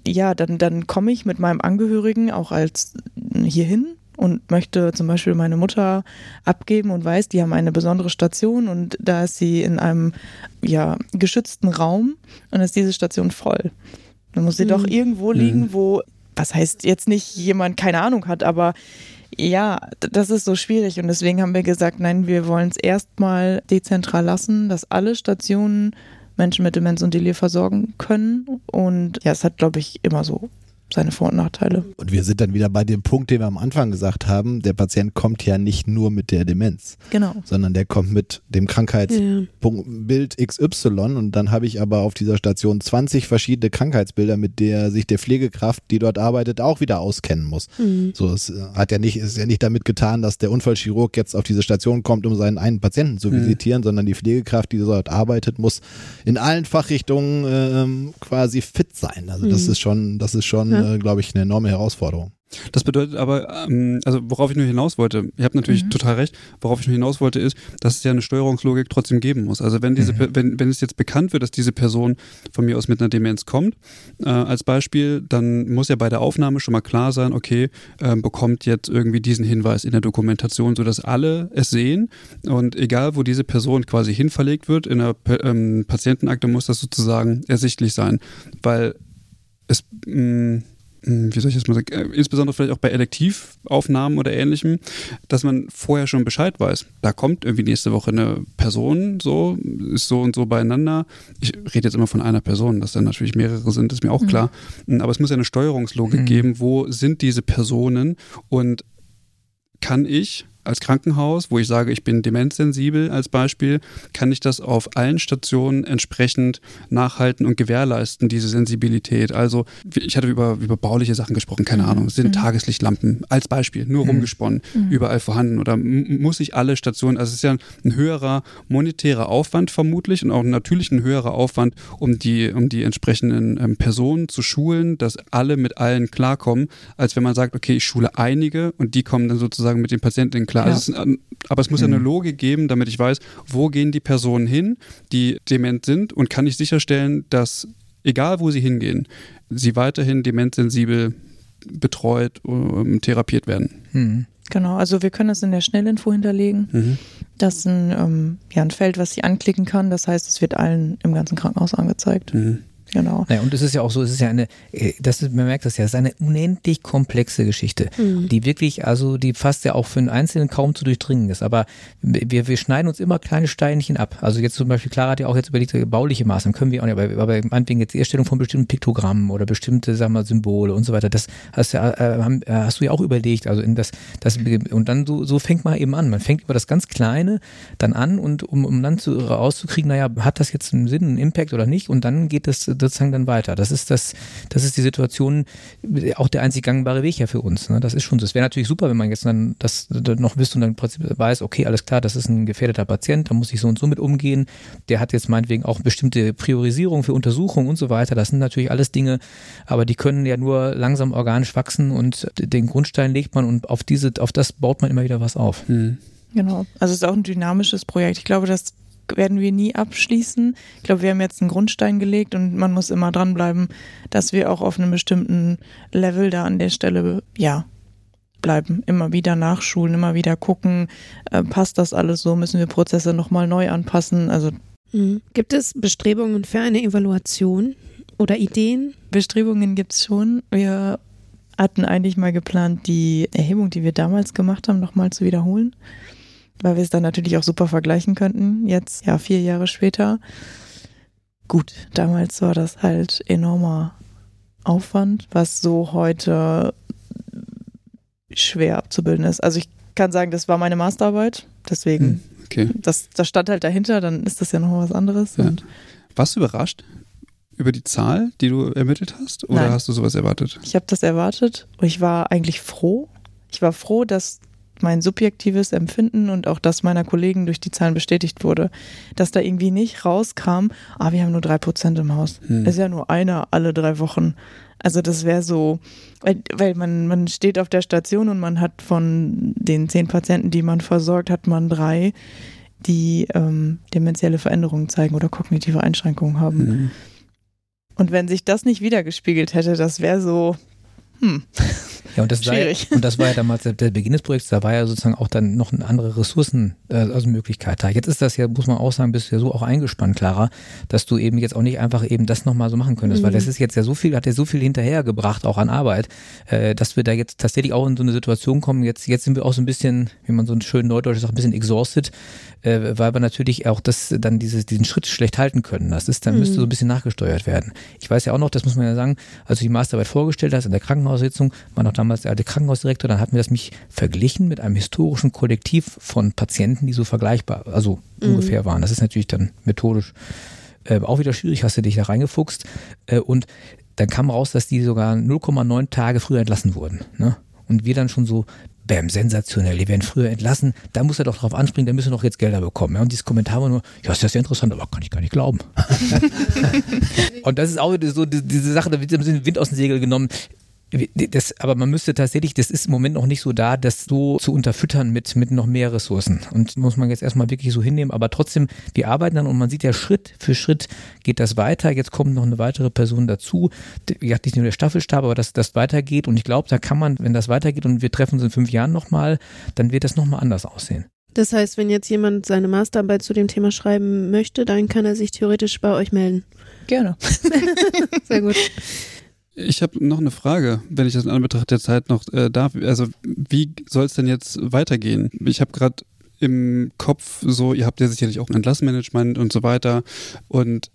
ja, dann, dann komme ich mit meinem Angehörigen auch als hierhin und möchte zum Beispiel meine Mutter abgeben und weiß, die haben eine besondere Station und da ist sie in einem ja, geschützten Raum und ist diese Station voll. Dann muss sie doch irgendwo liegen, wo, was heißt jetzt nicht jemand keine Ahnung hat, aber ja, das ist so schwierig und deswegen haben wir gesagt, nein, wir wollen es erstmal dezentral lassen, dass alle Stationen Menschen mit Demenz und Delir versorgen können und ja, es hat, glaube ich, immer so seine Vor- und Nachteile. Und wir sind dann wieder bei dem Punkt, den wir am Anfang gesagt haben, der Patient kommt ja nicht nur mit der Demenz, Genau. sondern der kommt mit dem Krankheitsbild XY und dann habe ich aber auf dieser Station 20 verschiedene Krankheitsbilder, mit der sich der Pflegekraft, die dort arbeitet, auch wieder auskennen muss. Mhm. So, es äh, hat ja nicht, ist ja nicht damit getan, dass der Unfallchirurg jetzt auf diese Station kommt, um seinen einen Patienten zu visitieren, sondern die Pflegekraft, die dort arbeitet, muss in allen Fachrichtungen ähm, quasi fit sein. Also das ist schon, das ist schon, Ja. Äh, glaube ich, eine enorme Herausforderung. Das bedeutet aber, ähm, also worauf ich nur hinaus wollte, ihr habt natürlich total recht, worauf ich nur hinaus wollte, ist, dass es ja eine Steuerungslogik trotzdem geben muss. Also wenn diese, Per- wenn, wenn es jetzt bekannt wird, dass diese Person von mir aus mit einer Demenz kommt, äh, als Beispiel, dann muss ja bei der Aufnahme schon mal klar sein, okay, ähm, bekommt jetzt irgendwie diesen Hinweis in der Dokumentation, sodass alle es sehen. Und egal, wo diese Person quasi hinverlegt wird, in der ähm, Patientenakte muss das sozusagen ersichtlich sein, weil mh, mh, wie soll ich das mal sagen, äh, insbesondere vielleicht auch bei Elektivaufnahmen oder ähnlichem, dass man vorher schon Bescheid weiß. Da kommt irgendwie nächste Woche eine Person, so, ist so und so beieinander. Ich rede jetzt immer von einer Person, dass dann natürlich mehrere sind, ist mir auch klar. Aber es muss ja eine Steuerungslogik Mhm. geben, wo sind diese Personen und kann ich als Krankenhaus, wo ich sage, ich bin demenzsensibel als Beispiel, kann ich das auf allen Stationen entsprechend nachhalten und gewährleisten, diese Sensibilität. Also ich hatte über, über bauliche Sachen gesprochen, keine Ahnung, sind Tageslichtlampen als Beispiel, nur rumgesponnen, überall vorhanden oder muss ich alle Stationen, also es ist ja ein höherer monetärer Aufwand vermutlich und auch natürlich ein höherer Aufwand, um die, um die entsprechenden ähm, Personen zu schulen, dass alle mit allen klarkommen, als wenn man sagt, okay, ich schule einige und die kommen dann sozusagen mit den Patienten klar. Ja. Also es ist, ein- aber es muss ja eine Logik geben, damit ich weiß, wo gehen die Personen hin, die dement sind und kann ich sicherstellen, dass egal wo sie hingehen, sie weiterhin dementsensibel betreut, ähm, therapiert werden. Mhm. Genau, also wir können das in der Schnellinfo hinterlegen. Mhm. Das ist ein, ähm, ja, ein Feld, was sie anklicken kann. Das heißt, es wird allen im ganzen Krankenhaus angezeigt. Mhm. Genau. Naja, und es ist ja auch so, es ist ja eine, äh, das ist, man merkt das ja, es ist eine unendlich komplexe Geschichte, Mhm. die wirklich, also die fast ja auch für einen Einzelnen kaum zu durchdringen ist. Aber wir, wir schneiden uns immer kleine Steinchen ab. Also jetzt zum Beispiel, Clara hat ja auch jetzt überlegt, bauliche Maßnahmen können wir auch nicht, aber, aber meinetwegen jetzt die Erstellung von bestimmten Piktogrammen oder bestimmte, sagen wir mal, Symbole und so weiter, das hast, ja, äh, äh, hast du ja auch überlegt. Also in das, das und dann so, so fängt man eben an. Man fängt über das ganz Kleine dann an und um, um dann zu, rauszukriegen, naja, hat das jetzt einen Sinn, einen Impact oder nicht? Und dann geht es sozusagen dann weiter. Das ist das, das ist die Situation, auch der einzig gangbare Weg ja für uns. Ne? Das ist schon so. Es wäre natürlich super, wenn man jetzt dann das noch wisst und dann im Prinzip weiß, okay, alles klar, das ist ein gefährdeter Patient, da muss ich so und so mit umgehen. Der hat jetzt meinetwegen auch bestimmte Priorisierung für Untersuchungen und so weiter. Das sind natürlich alles Dinge, aber die können ja nur langsam organisch wachsen und den Grundstein legt man und auf diese, auf das baut man immer wieder was auf. Mhm. Genau. Also es ist auch ein dynamisches Projekt. Ich glaube, das werden wir nie abschließen. Ich glaube, wir haben jetzt einen Grundstein gelegt und man muss immer dranbleiben, dass wir auch auf einem bestimmten Level da an der Stelle, ja, bleiben. Immer wieder nachschulen, immer wieder gucken, äh, passt das alles so, müssen wir Prozesse nochmal neu anpassen. Also Mhm. Gibt es Bestrebungen für eine Evaluation oder Ideen? Bestrebungen gibt's schon. Wir hatten eigentlich mal geplant, die Erhebung, die wir damals gemacht haben, nochmal zu wiederholen, weil wir es dann natürlich auch super vergleichen könnten. Jetzt, ja, vier Jahre später. Gut, damals war das halt enormer Aufwand, was so heute schwer abzubilden ist. Also ich kann sagen, das war meine Masterarbeit, deswegen, Okay. das, das stand halt dahinter, dann ist das ja noch was anderes. Ja. Warst du überrascht über die Zahl, die du ermittelt hast? Oder Nein. hast du sowas erwartet? Ich habe das erwartet und ich war eigentlich froh. Ich war froh, dass mein subjektives Empfinden und auch das meiner Kollegen durch die Zahlen bestätigt wurde, dass da irgendwie nicht rauskam, ah, wir haben nur drei Prozent im Haus. Hm. Das ist ja nur einer alle drei Wochen. Also das wäre so, weil, weil man, man steht auf der Station und man hat von den zehn Patienten, die man versorgt, hat man drei, die ähm, dementielle Veränderungen zeigen oder kognitive Einschränkungen haben. Mhm. Und wenn sich das nicht wiedergespiegelt hätte, das wäre so, hm, Ja, und das, war ja, Schwierig. und das war ja damals der, der Beginn des Projekts, da war ja sozusagen auch dann noch eine andere Ressourcen, äh, also Möglichkeit da. Jetzt ist das ja, muss man auch sagen, bist du ja so auch eingespannt, Clara, dass du eben jetzt auch nicht einfach eben das nochmal so machen könntest, weil Mhm. das ist jetzt ja so viel, hat ja so viel hinterhergebracht, auch an Arbeit, äh, dass wir da jetzt tatsächlich auch in so eine Situation kommen, jetzt, jetzt sind wir auch so ein bisschen, wie man so ein schön neudeutsch sagt, ein bisschen exhausted, äh, weil wir natürlich auch das dann dieses, diesen Schritt schlecht halten können. Das ist, dann Mhm. müsste so ein bisschen nachgesteuert werden. Ich weiß ja auch noch, das muss man ja sagen, als du die Masterarbeit vorgestellt hast in der Krankenhaussitzung, war noch damals der alte Krankenhausdirektor, dann hatten wir das mich verglichen mit einem historischen Kollektiv von Patienten, die so vergleichbar, also Mhm. ungefähr waren. Das ist natürlich dann methodisch äh, auch wieder schwierig, hast du dich da reingefuchst. Äh, und dann kam raus, dass die sogar 0,9 Tage früher entlassen wurden. Ne? Und wir dann schon so, bam, sensationell, die werden früher entlassen, da muss er doch drauf anspringen, da müssen wir doch jetzt Gelder bekommen. Ja, und dieses Kommentar war nur, ja, ist das ja interessant, aber kann ich gar nicht glauben. und das ist auch so die- diese Sache, da wird ein bisschen Wind aus dem Segel genommen. Das, aber man müsste tatsächlich, das ist im Moment noch nicht so da, das so zu unterfüttern mit, mit noch mehr Ressourcen. Und muss man jetzt erstmal wirklich so hinnehmen. Aber trotzdem, wir arbeiten dann und man sieht ja Schritt für Schritt geht das weiter. Jetzt kommt noch eine weitere Person dazu. Die hat nicht nur der Staffelstab, aber dass das weitergeht. Und ich glaube, da kann man, wenn das weitergeht und wir treffen uns in fünf Jahren nochmal, dann wird das nochmal anders aussehen. Das heißt, wenn jetzt jemand seine Masterarbeit zu dem Thema schreiben möchte, dann kann er sich theoretisch bei euch melden. gerne. Sehr gut. Ich habe noch eine Frage, wenn ich das in Anbetracht der Zeit noch äh, darf. Also wie soll es denn jetzt weitergehen? Ich habe gerade im Kopf so, ihr habt ja sicherlich auch ein Entlassmanagement und so weiter und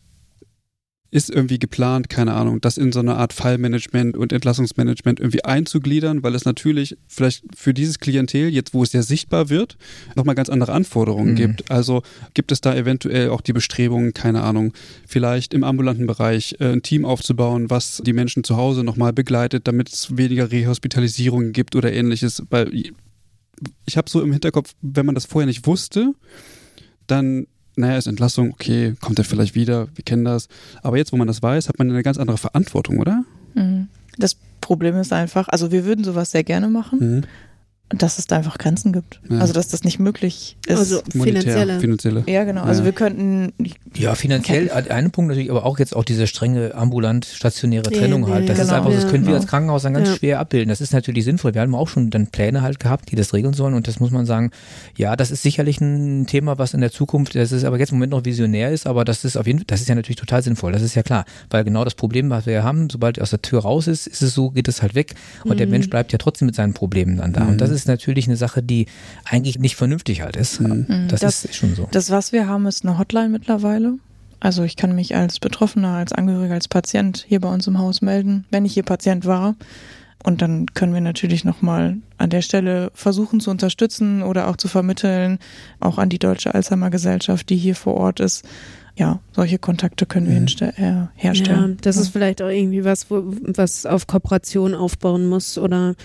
ist irgendwie geplant, keine Ahnung, das in so eine Art Fallmanagement und Entlassungsmanagement irgendwie einzugliedern, weil es natürlich vielleicht für dieses Klientel, jetzt wo es ja sichtbar wird, nochmal ganz andere Anforderungen Mhm. gibt. Also gibt es da eventuell auch die Bestrebungen, keine Ahnung, vielleicht im ambulanten Bereich äh, ein Team aufzubauen, was die Menschen zu Hause nochmal begleitet, damit es weniger Rehospitalisierungen gibt oder ähnliches. Weil ich habe so im Hinterkopf, wenn man das vorher nicht wusste, dann, naja, ist Entlassung, okay, kommt er vielleicht wieder, wir kennen das. Aber jetzt, wo man das weiß, hat man eine ganz andere Verantwortung, oder? Mhm. Das Problem ist einfach, also wir würden sowas sehr gerne machen. Mhm. Dass es da einfach Grenzen gibt. Ja. Also dass das nicht möglich ist. Also finanzielle. finanzielle. ja, genau. Also Ja. wir könnten Ja, finanziell, ein Punkt natürlich, aber auch jetzt auch diese strenge ambulant-stationäre Ja, Trennung ja, halt. Das ja, ist genau. einfach, das können wir als Krankenhaus dann ganz Ja. schwer abbilden. Das ist natürlich sinnvoll. Wir haben auch schon dann Pläne halt gehabt, die das regeln sollen und das muss man sagen, ja, das ist sicherlich ein Thema, was in der Zukunft, das ist aber jetzt im Moment noch visionär ist, aber das ist auf jeden Fall, das ist ja natürlich total sinnvoll, das ist ja klar. Weil genau das Problem, was wir haben, sobald er aus der Tür raus ist, ist es so, geht es halt weg und der Mhm. Mensch bleibt ja trotzdem mit seinen Problemen dann da. Und das ist natürlich eine Sache, die eigentlich nicht vernünftig halt ist. Das, Das- ist schon so. Das, was wir haben, ist eine Hotline mittlerweile. Also ich kann mich als Betroffener, als Angehöriger, als Patient hier bei uns im Haus melden, wenn ich hier Patient war. Und dann können wir natürlich nochmal an der Stelle versuchen zu unterstützen oder auch zu vermitteln, auch an die Deutsche Alzheimer Gesellschaft, die hier vor Ort ist. Ja, solche Kontakte können wir hinste- äh, Ja, herstellen. das ist vielleicht auch irgendwie was, wo, was auf Kooperation aufbauen muss oder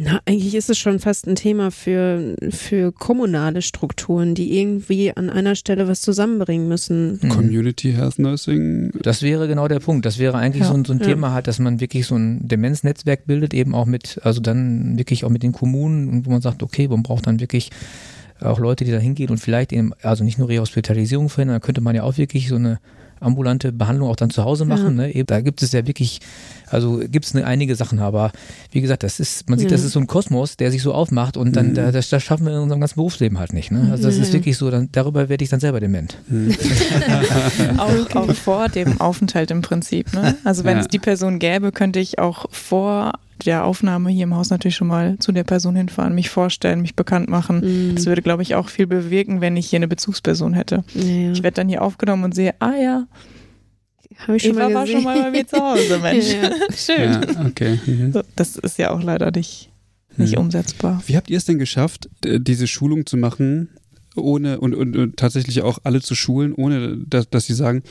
na, eigentlich ist es schon fast ein Thema für, für kommunale Strukturen, die irgendwie an einer Stelle was zusammenbringen müssen. Mhm. Community Health Nursing. Das wäre genau der Punkt. Das wäre eigentlich Ja. so ein, so ein Ja. Thema halt, dass man wirklich so ein Demenznetzwerk bildet, eben auch mit, also dann wirklich auch mit den Kommunen und wo man sagt, okay, man braucht dann wirklich auch Leute, die da hingehen und vielleicht eben, also nicht nur Rehospitalisierung verhindern, da könnte man ja auch wirklich so eine ambulante Behandlung auch dann zu Hause machen. Ne? Eben, Da gibt es ja wirklich, also gibt es ne, einige Sachen, aber wie gesagt, das ist, man sieht, Ja. das ist so ein Kosmos, der sich so aufmacht und dann, Mhm. da, das, das schaffen wir in unserem ganzen Berufsleben halt nicht. Ne? Also das Ja. ist wirklich so, dann, darüber werde ich dann selber dement. auch, auch vor dem Aufenthalt im Prinzip. Ne? Also wenn Ja. es die Person gäbe, könnte ich auch vor der Aufnahme hier im Haus natürlich schon mal zu der Person hinfahren, mich vorstellen, mich bekannt machen. Mhm. Das würde, glaube ich, auch viel bewirken, wenn ich hier eine Bezugsperson hätte. Ja, ja. Ich werde dann hier aufgenommen und sehe, ah ja, Habe ich schon Eva mal war schon mal bei mir zu Hause, Mensch. Ja, Schön. Ja, okay. So, das ist ja auch leider nicht, nicht Mhm. umsetzbar. Wie habt ihr es denn geschafft, diese Schulung zu machen, ohne und, und, und tatsächlich auch alle zu schulen, ohne dass, dass sie sagen,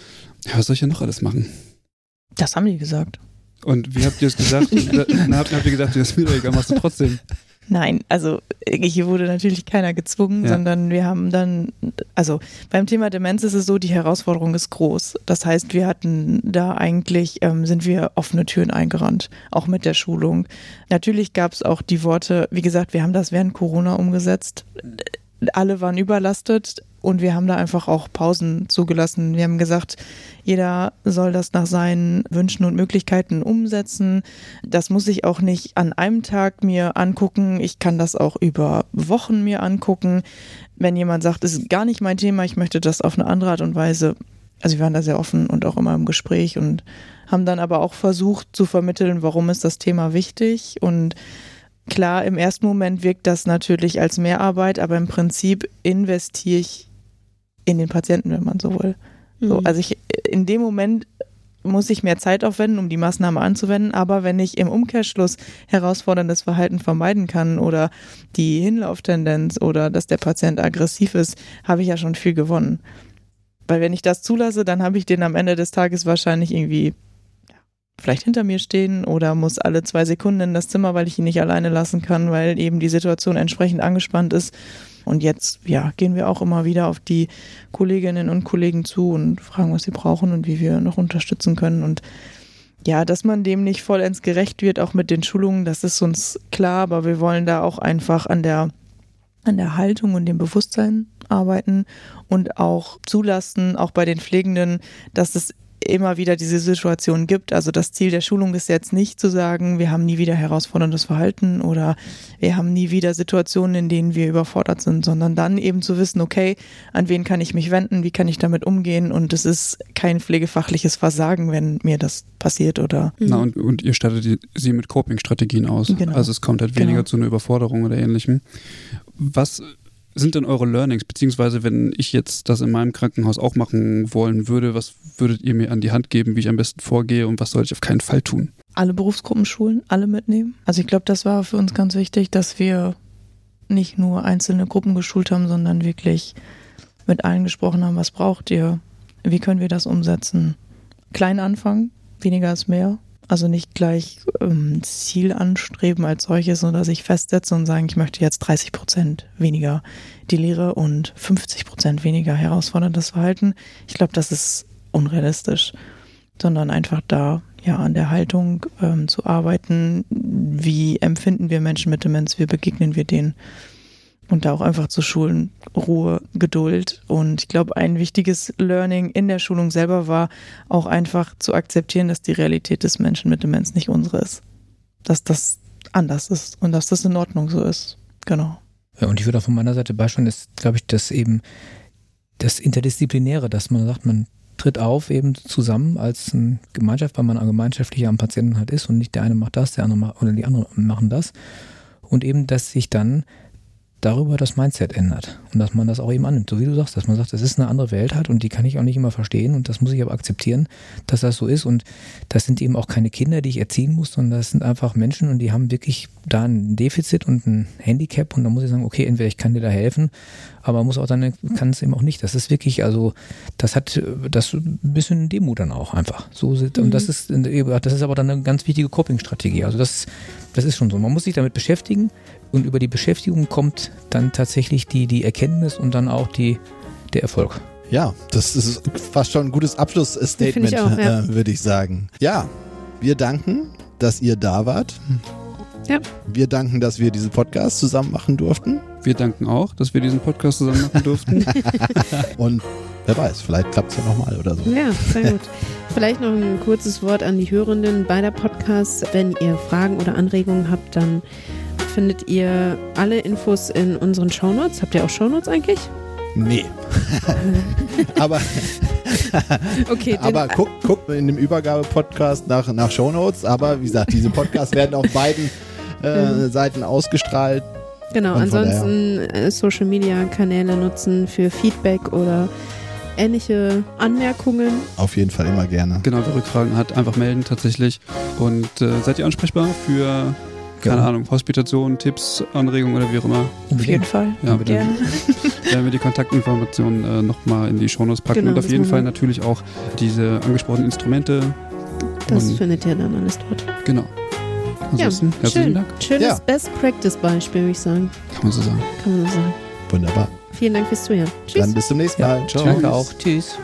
ja, was soll ich ja noch alles machen? Das haben die gesagt. Und wie habt ihr es gesagt? Da- Dann habt, habt ihr gesagt, das ist mir doch egal, machst du trotzdem. Nein, also hier wurde natürlich keiner gezwungen, Ja. sondern wir haben dann, also beim Thema Demenz ist es so, die Herausforderung ist groß. Das heißt, wir hatten da eigentlich, ähm, sind wir offene Türen eingerannt, auch mit der Schulung. Natürlich gab es auch die Worte, wie gesagt, wir haben das während Corona umgesetzt. Alle waren überlastet und wir haben da einfach auch Pausen zugelassen. Wir haben gesagt, jeder soll das nach seinen Wünschen und Möglichkeiten umsetzen. Das muss ich auch nicht an einem Tag mir angucken. Ich kann das auch über Wochen mir angucken. Wenn jemand sagt, es ist gar nicht mein Thema, ich möchte das auf eine andere Art und Weise. Also wir waren da sehr offen und auch immer im Gespräch und haben dann aber auch versucht zu vermitteln, warum ist das Thema wichtig und Klar, im ersten Moment wirkt das natürlich als Mehrarbeit, aber im Prinzip investiere ich in den Patienten, wenn man so will. So, Mhm. also ich, in dem Moment muss ich mehr Zeit aufwenden, um die Maßnahme anzuwenden, aber wenn ich im Umkehrschluss herausforderndes Verhalten vermeiden kann oder die Hinlauftendenz oder dass der Patient aggressiv ist, habe ich ja schon viel gewonnen. Weil wenn ich das zulasse, dann habe ich den am Ende des Tages wahrscheinlich irgendwie vielleicht hinter mir stehen oder muss alle zwei Sekunden in das Zimmer, weil ich ihn nicht alleine lassen kann, weil eben die Situation entsprechend angespannt ist. Und jetzt, ja, gehen wir auch immer wieder auf die Kolleginnen und Kollegen zu und fragen, was sie brauchen und wie wir noch unterstützen können. Und ja, dass man dem nicht vollends gerecht wird, auch mit den Schulungen, das ist uns klar, aber wir wollen da auch einfach an der, an der Haltung und dem Bewusstsein arbeiten und auch zulassen, auch bei den Pflegenden, dass es immer wieder diese Situation gibt. Also das Ziel der Schulung ist jetzt nicht zu sagen, wir haben nie wieder herausforderndes Verhalten oder wir haben nie wieder Situationen, in denen wir überfordert sind, sondern dann eben zu wissen, okay, an wen kann ich mich wenden, wie kann ich damit umgehen und es ist kein pflegefachliches Versagen, wenn mir das passiert oder Na, und, und ihr stattet sie mit Coping-Strategien aus. Genau. Also es kommt halt weniger Genau. zu einer Überforderung oder ähnlichem. Was sind denn eure Learnings? Beziehungsweise, wenn ich jetzt das in meinem Krankenhaus auch machen wollen würde, was würdet ihr mir an die Hand geben, wie ich am besten vorgehe und was soll ich auf keinen Fall tun? alle Berufsgruppen schulen, alle mitnehmen. Also ich glaube, das war für uns ganz wichtig, dass wir nicht nur einzelne Gruppen geschult haben, sondern wirklich mit allen gesprochen haben, was braucht ihr, wie können wir das umsetzen. Klein anfangen, weniger ist mehr. Also nicht gleich ähm, Ziel anstreben als solches, sondern sich festsetzen und sagen, ich möchte jetzt 30 Prozent weniger die Lehre und 50 Prozent weniger herausforderndes Verhalten. Ich glaube, das ist unrealistisch, sondern einfach da ja, an der Haltung ähm, zu arbeiten. Wie empfinden wir Menschen mit Demenz? Wie begegnen wir denen? Und da auch einfach zu schulen, Ruhe, Geduld. Und ich glaube, ein wichtiges Learning in der Schulung selber war auch einfach zu akzeptieren, dass die Realität des Menschen mit Demenz nicht unsere ist. Dass das anders ist und dass das in Ordnung so ist. Genau. Ja, und ich würde auch von meiner Seite beispielsweise ist, glaube ich, das eben das Interdisziplinäre, dass man sagt, man tritt auf eben zusammen als eine Gemeinschaft, weil man gemeinschaftlich am Patienten halt ist und nicht der eine macht das, der andere macht, oder die anderen machen das. Und eben, dass sich dann darüber das Mindset ändert und dass man das auch eben annimmt, so wie du sagst, dass man sagt, das ist eine andere Welt halt und die kann ich auch nicht immer verstehen und das muss ich aber akzeptieren, dass das so ist und das sind eben auch keine Kinder, die ich erziehen muss, sondern das sind einfach Menschen und die haben wirklich da ein Defizit und ein Handicap und da muss ich sagen, okay, entweder ich kann dir da helfen, aber muss auch dann kann es eben auch nicht. Das ist wirklich, also das hat das ein bisschen Demut dann auch einfach. So und mhm. das ist das ist aber dann eine ganz wichtige Coping-Strategie. Also das das ist schon so. Man muss sich damit beschäftigen und über die Beschäftigung kommt dann tatsächlich die, die Erkenntnis und dann auch die, der Erfolg. Ja, das ist fast schon ein gutes Abschlussstatement, ja. äh, würde ich sagen. Ja, wir danken, dass ihr da wart. Ja. Wir danken, dass wir diesen Podcast zusammen machen durften. Wir danken auch, dass wir diesen Podcast zusammen machen durften. und wer weiß, vielleicht klappt es ja nochmal oder so. Ja, sehr gut. Vielleicht noch ein kurzes Wort an die Hörenden beider Podcasts. Wenn ihr Fragen oder Anregungen habt, dann findet ihr alle Infos in unseren Shownotes. Habt ihr auch Shownotes eigentlich? Nee. aber okay, aber guck, guck in dem Übergabe-Podcast nach, nach Shownotes. Aber wie gesagt, diese Podcasts werden auf beiden äh, Seiten ausgestrahlt. Genau, ansonsten äh, Social Media Kanäle nutzen für Feedback oder ähnliche Anmerkungen. Auf jeden Fall immer gerne. Genau, wer Rückfragen hat, einfach melden tatsächlich. Und äh, seid ihr ansprechbar für keine ja. Ahnung, Hospitation, Tipps, Anregungen oder wie auch immer. Auf jeden Fall. Ja, bitte. Gerne. Werden wir die Kontaktinformationen äh, nochmal in die Shownotes packen genau, und auf jeden Fall natürlich auch diese angesprochenen Instrumente. Das findet ihr dann alles dort. Genau. Ansonsten, ja, herzlichen schön. Dank. Schönes ja. Best-Practice-Beispiel, würde ich sagen. Kann man so sagen. Kann man so sagen. Wunderbar. Vielen Dank fürs Zuhören. Tschüss. Dann bis zum nächsten Mal. Ja, Ciao. Danke auch. Tschüss.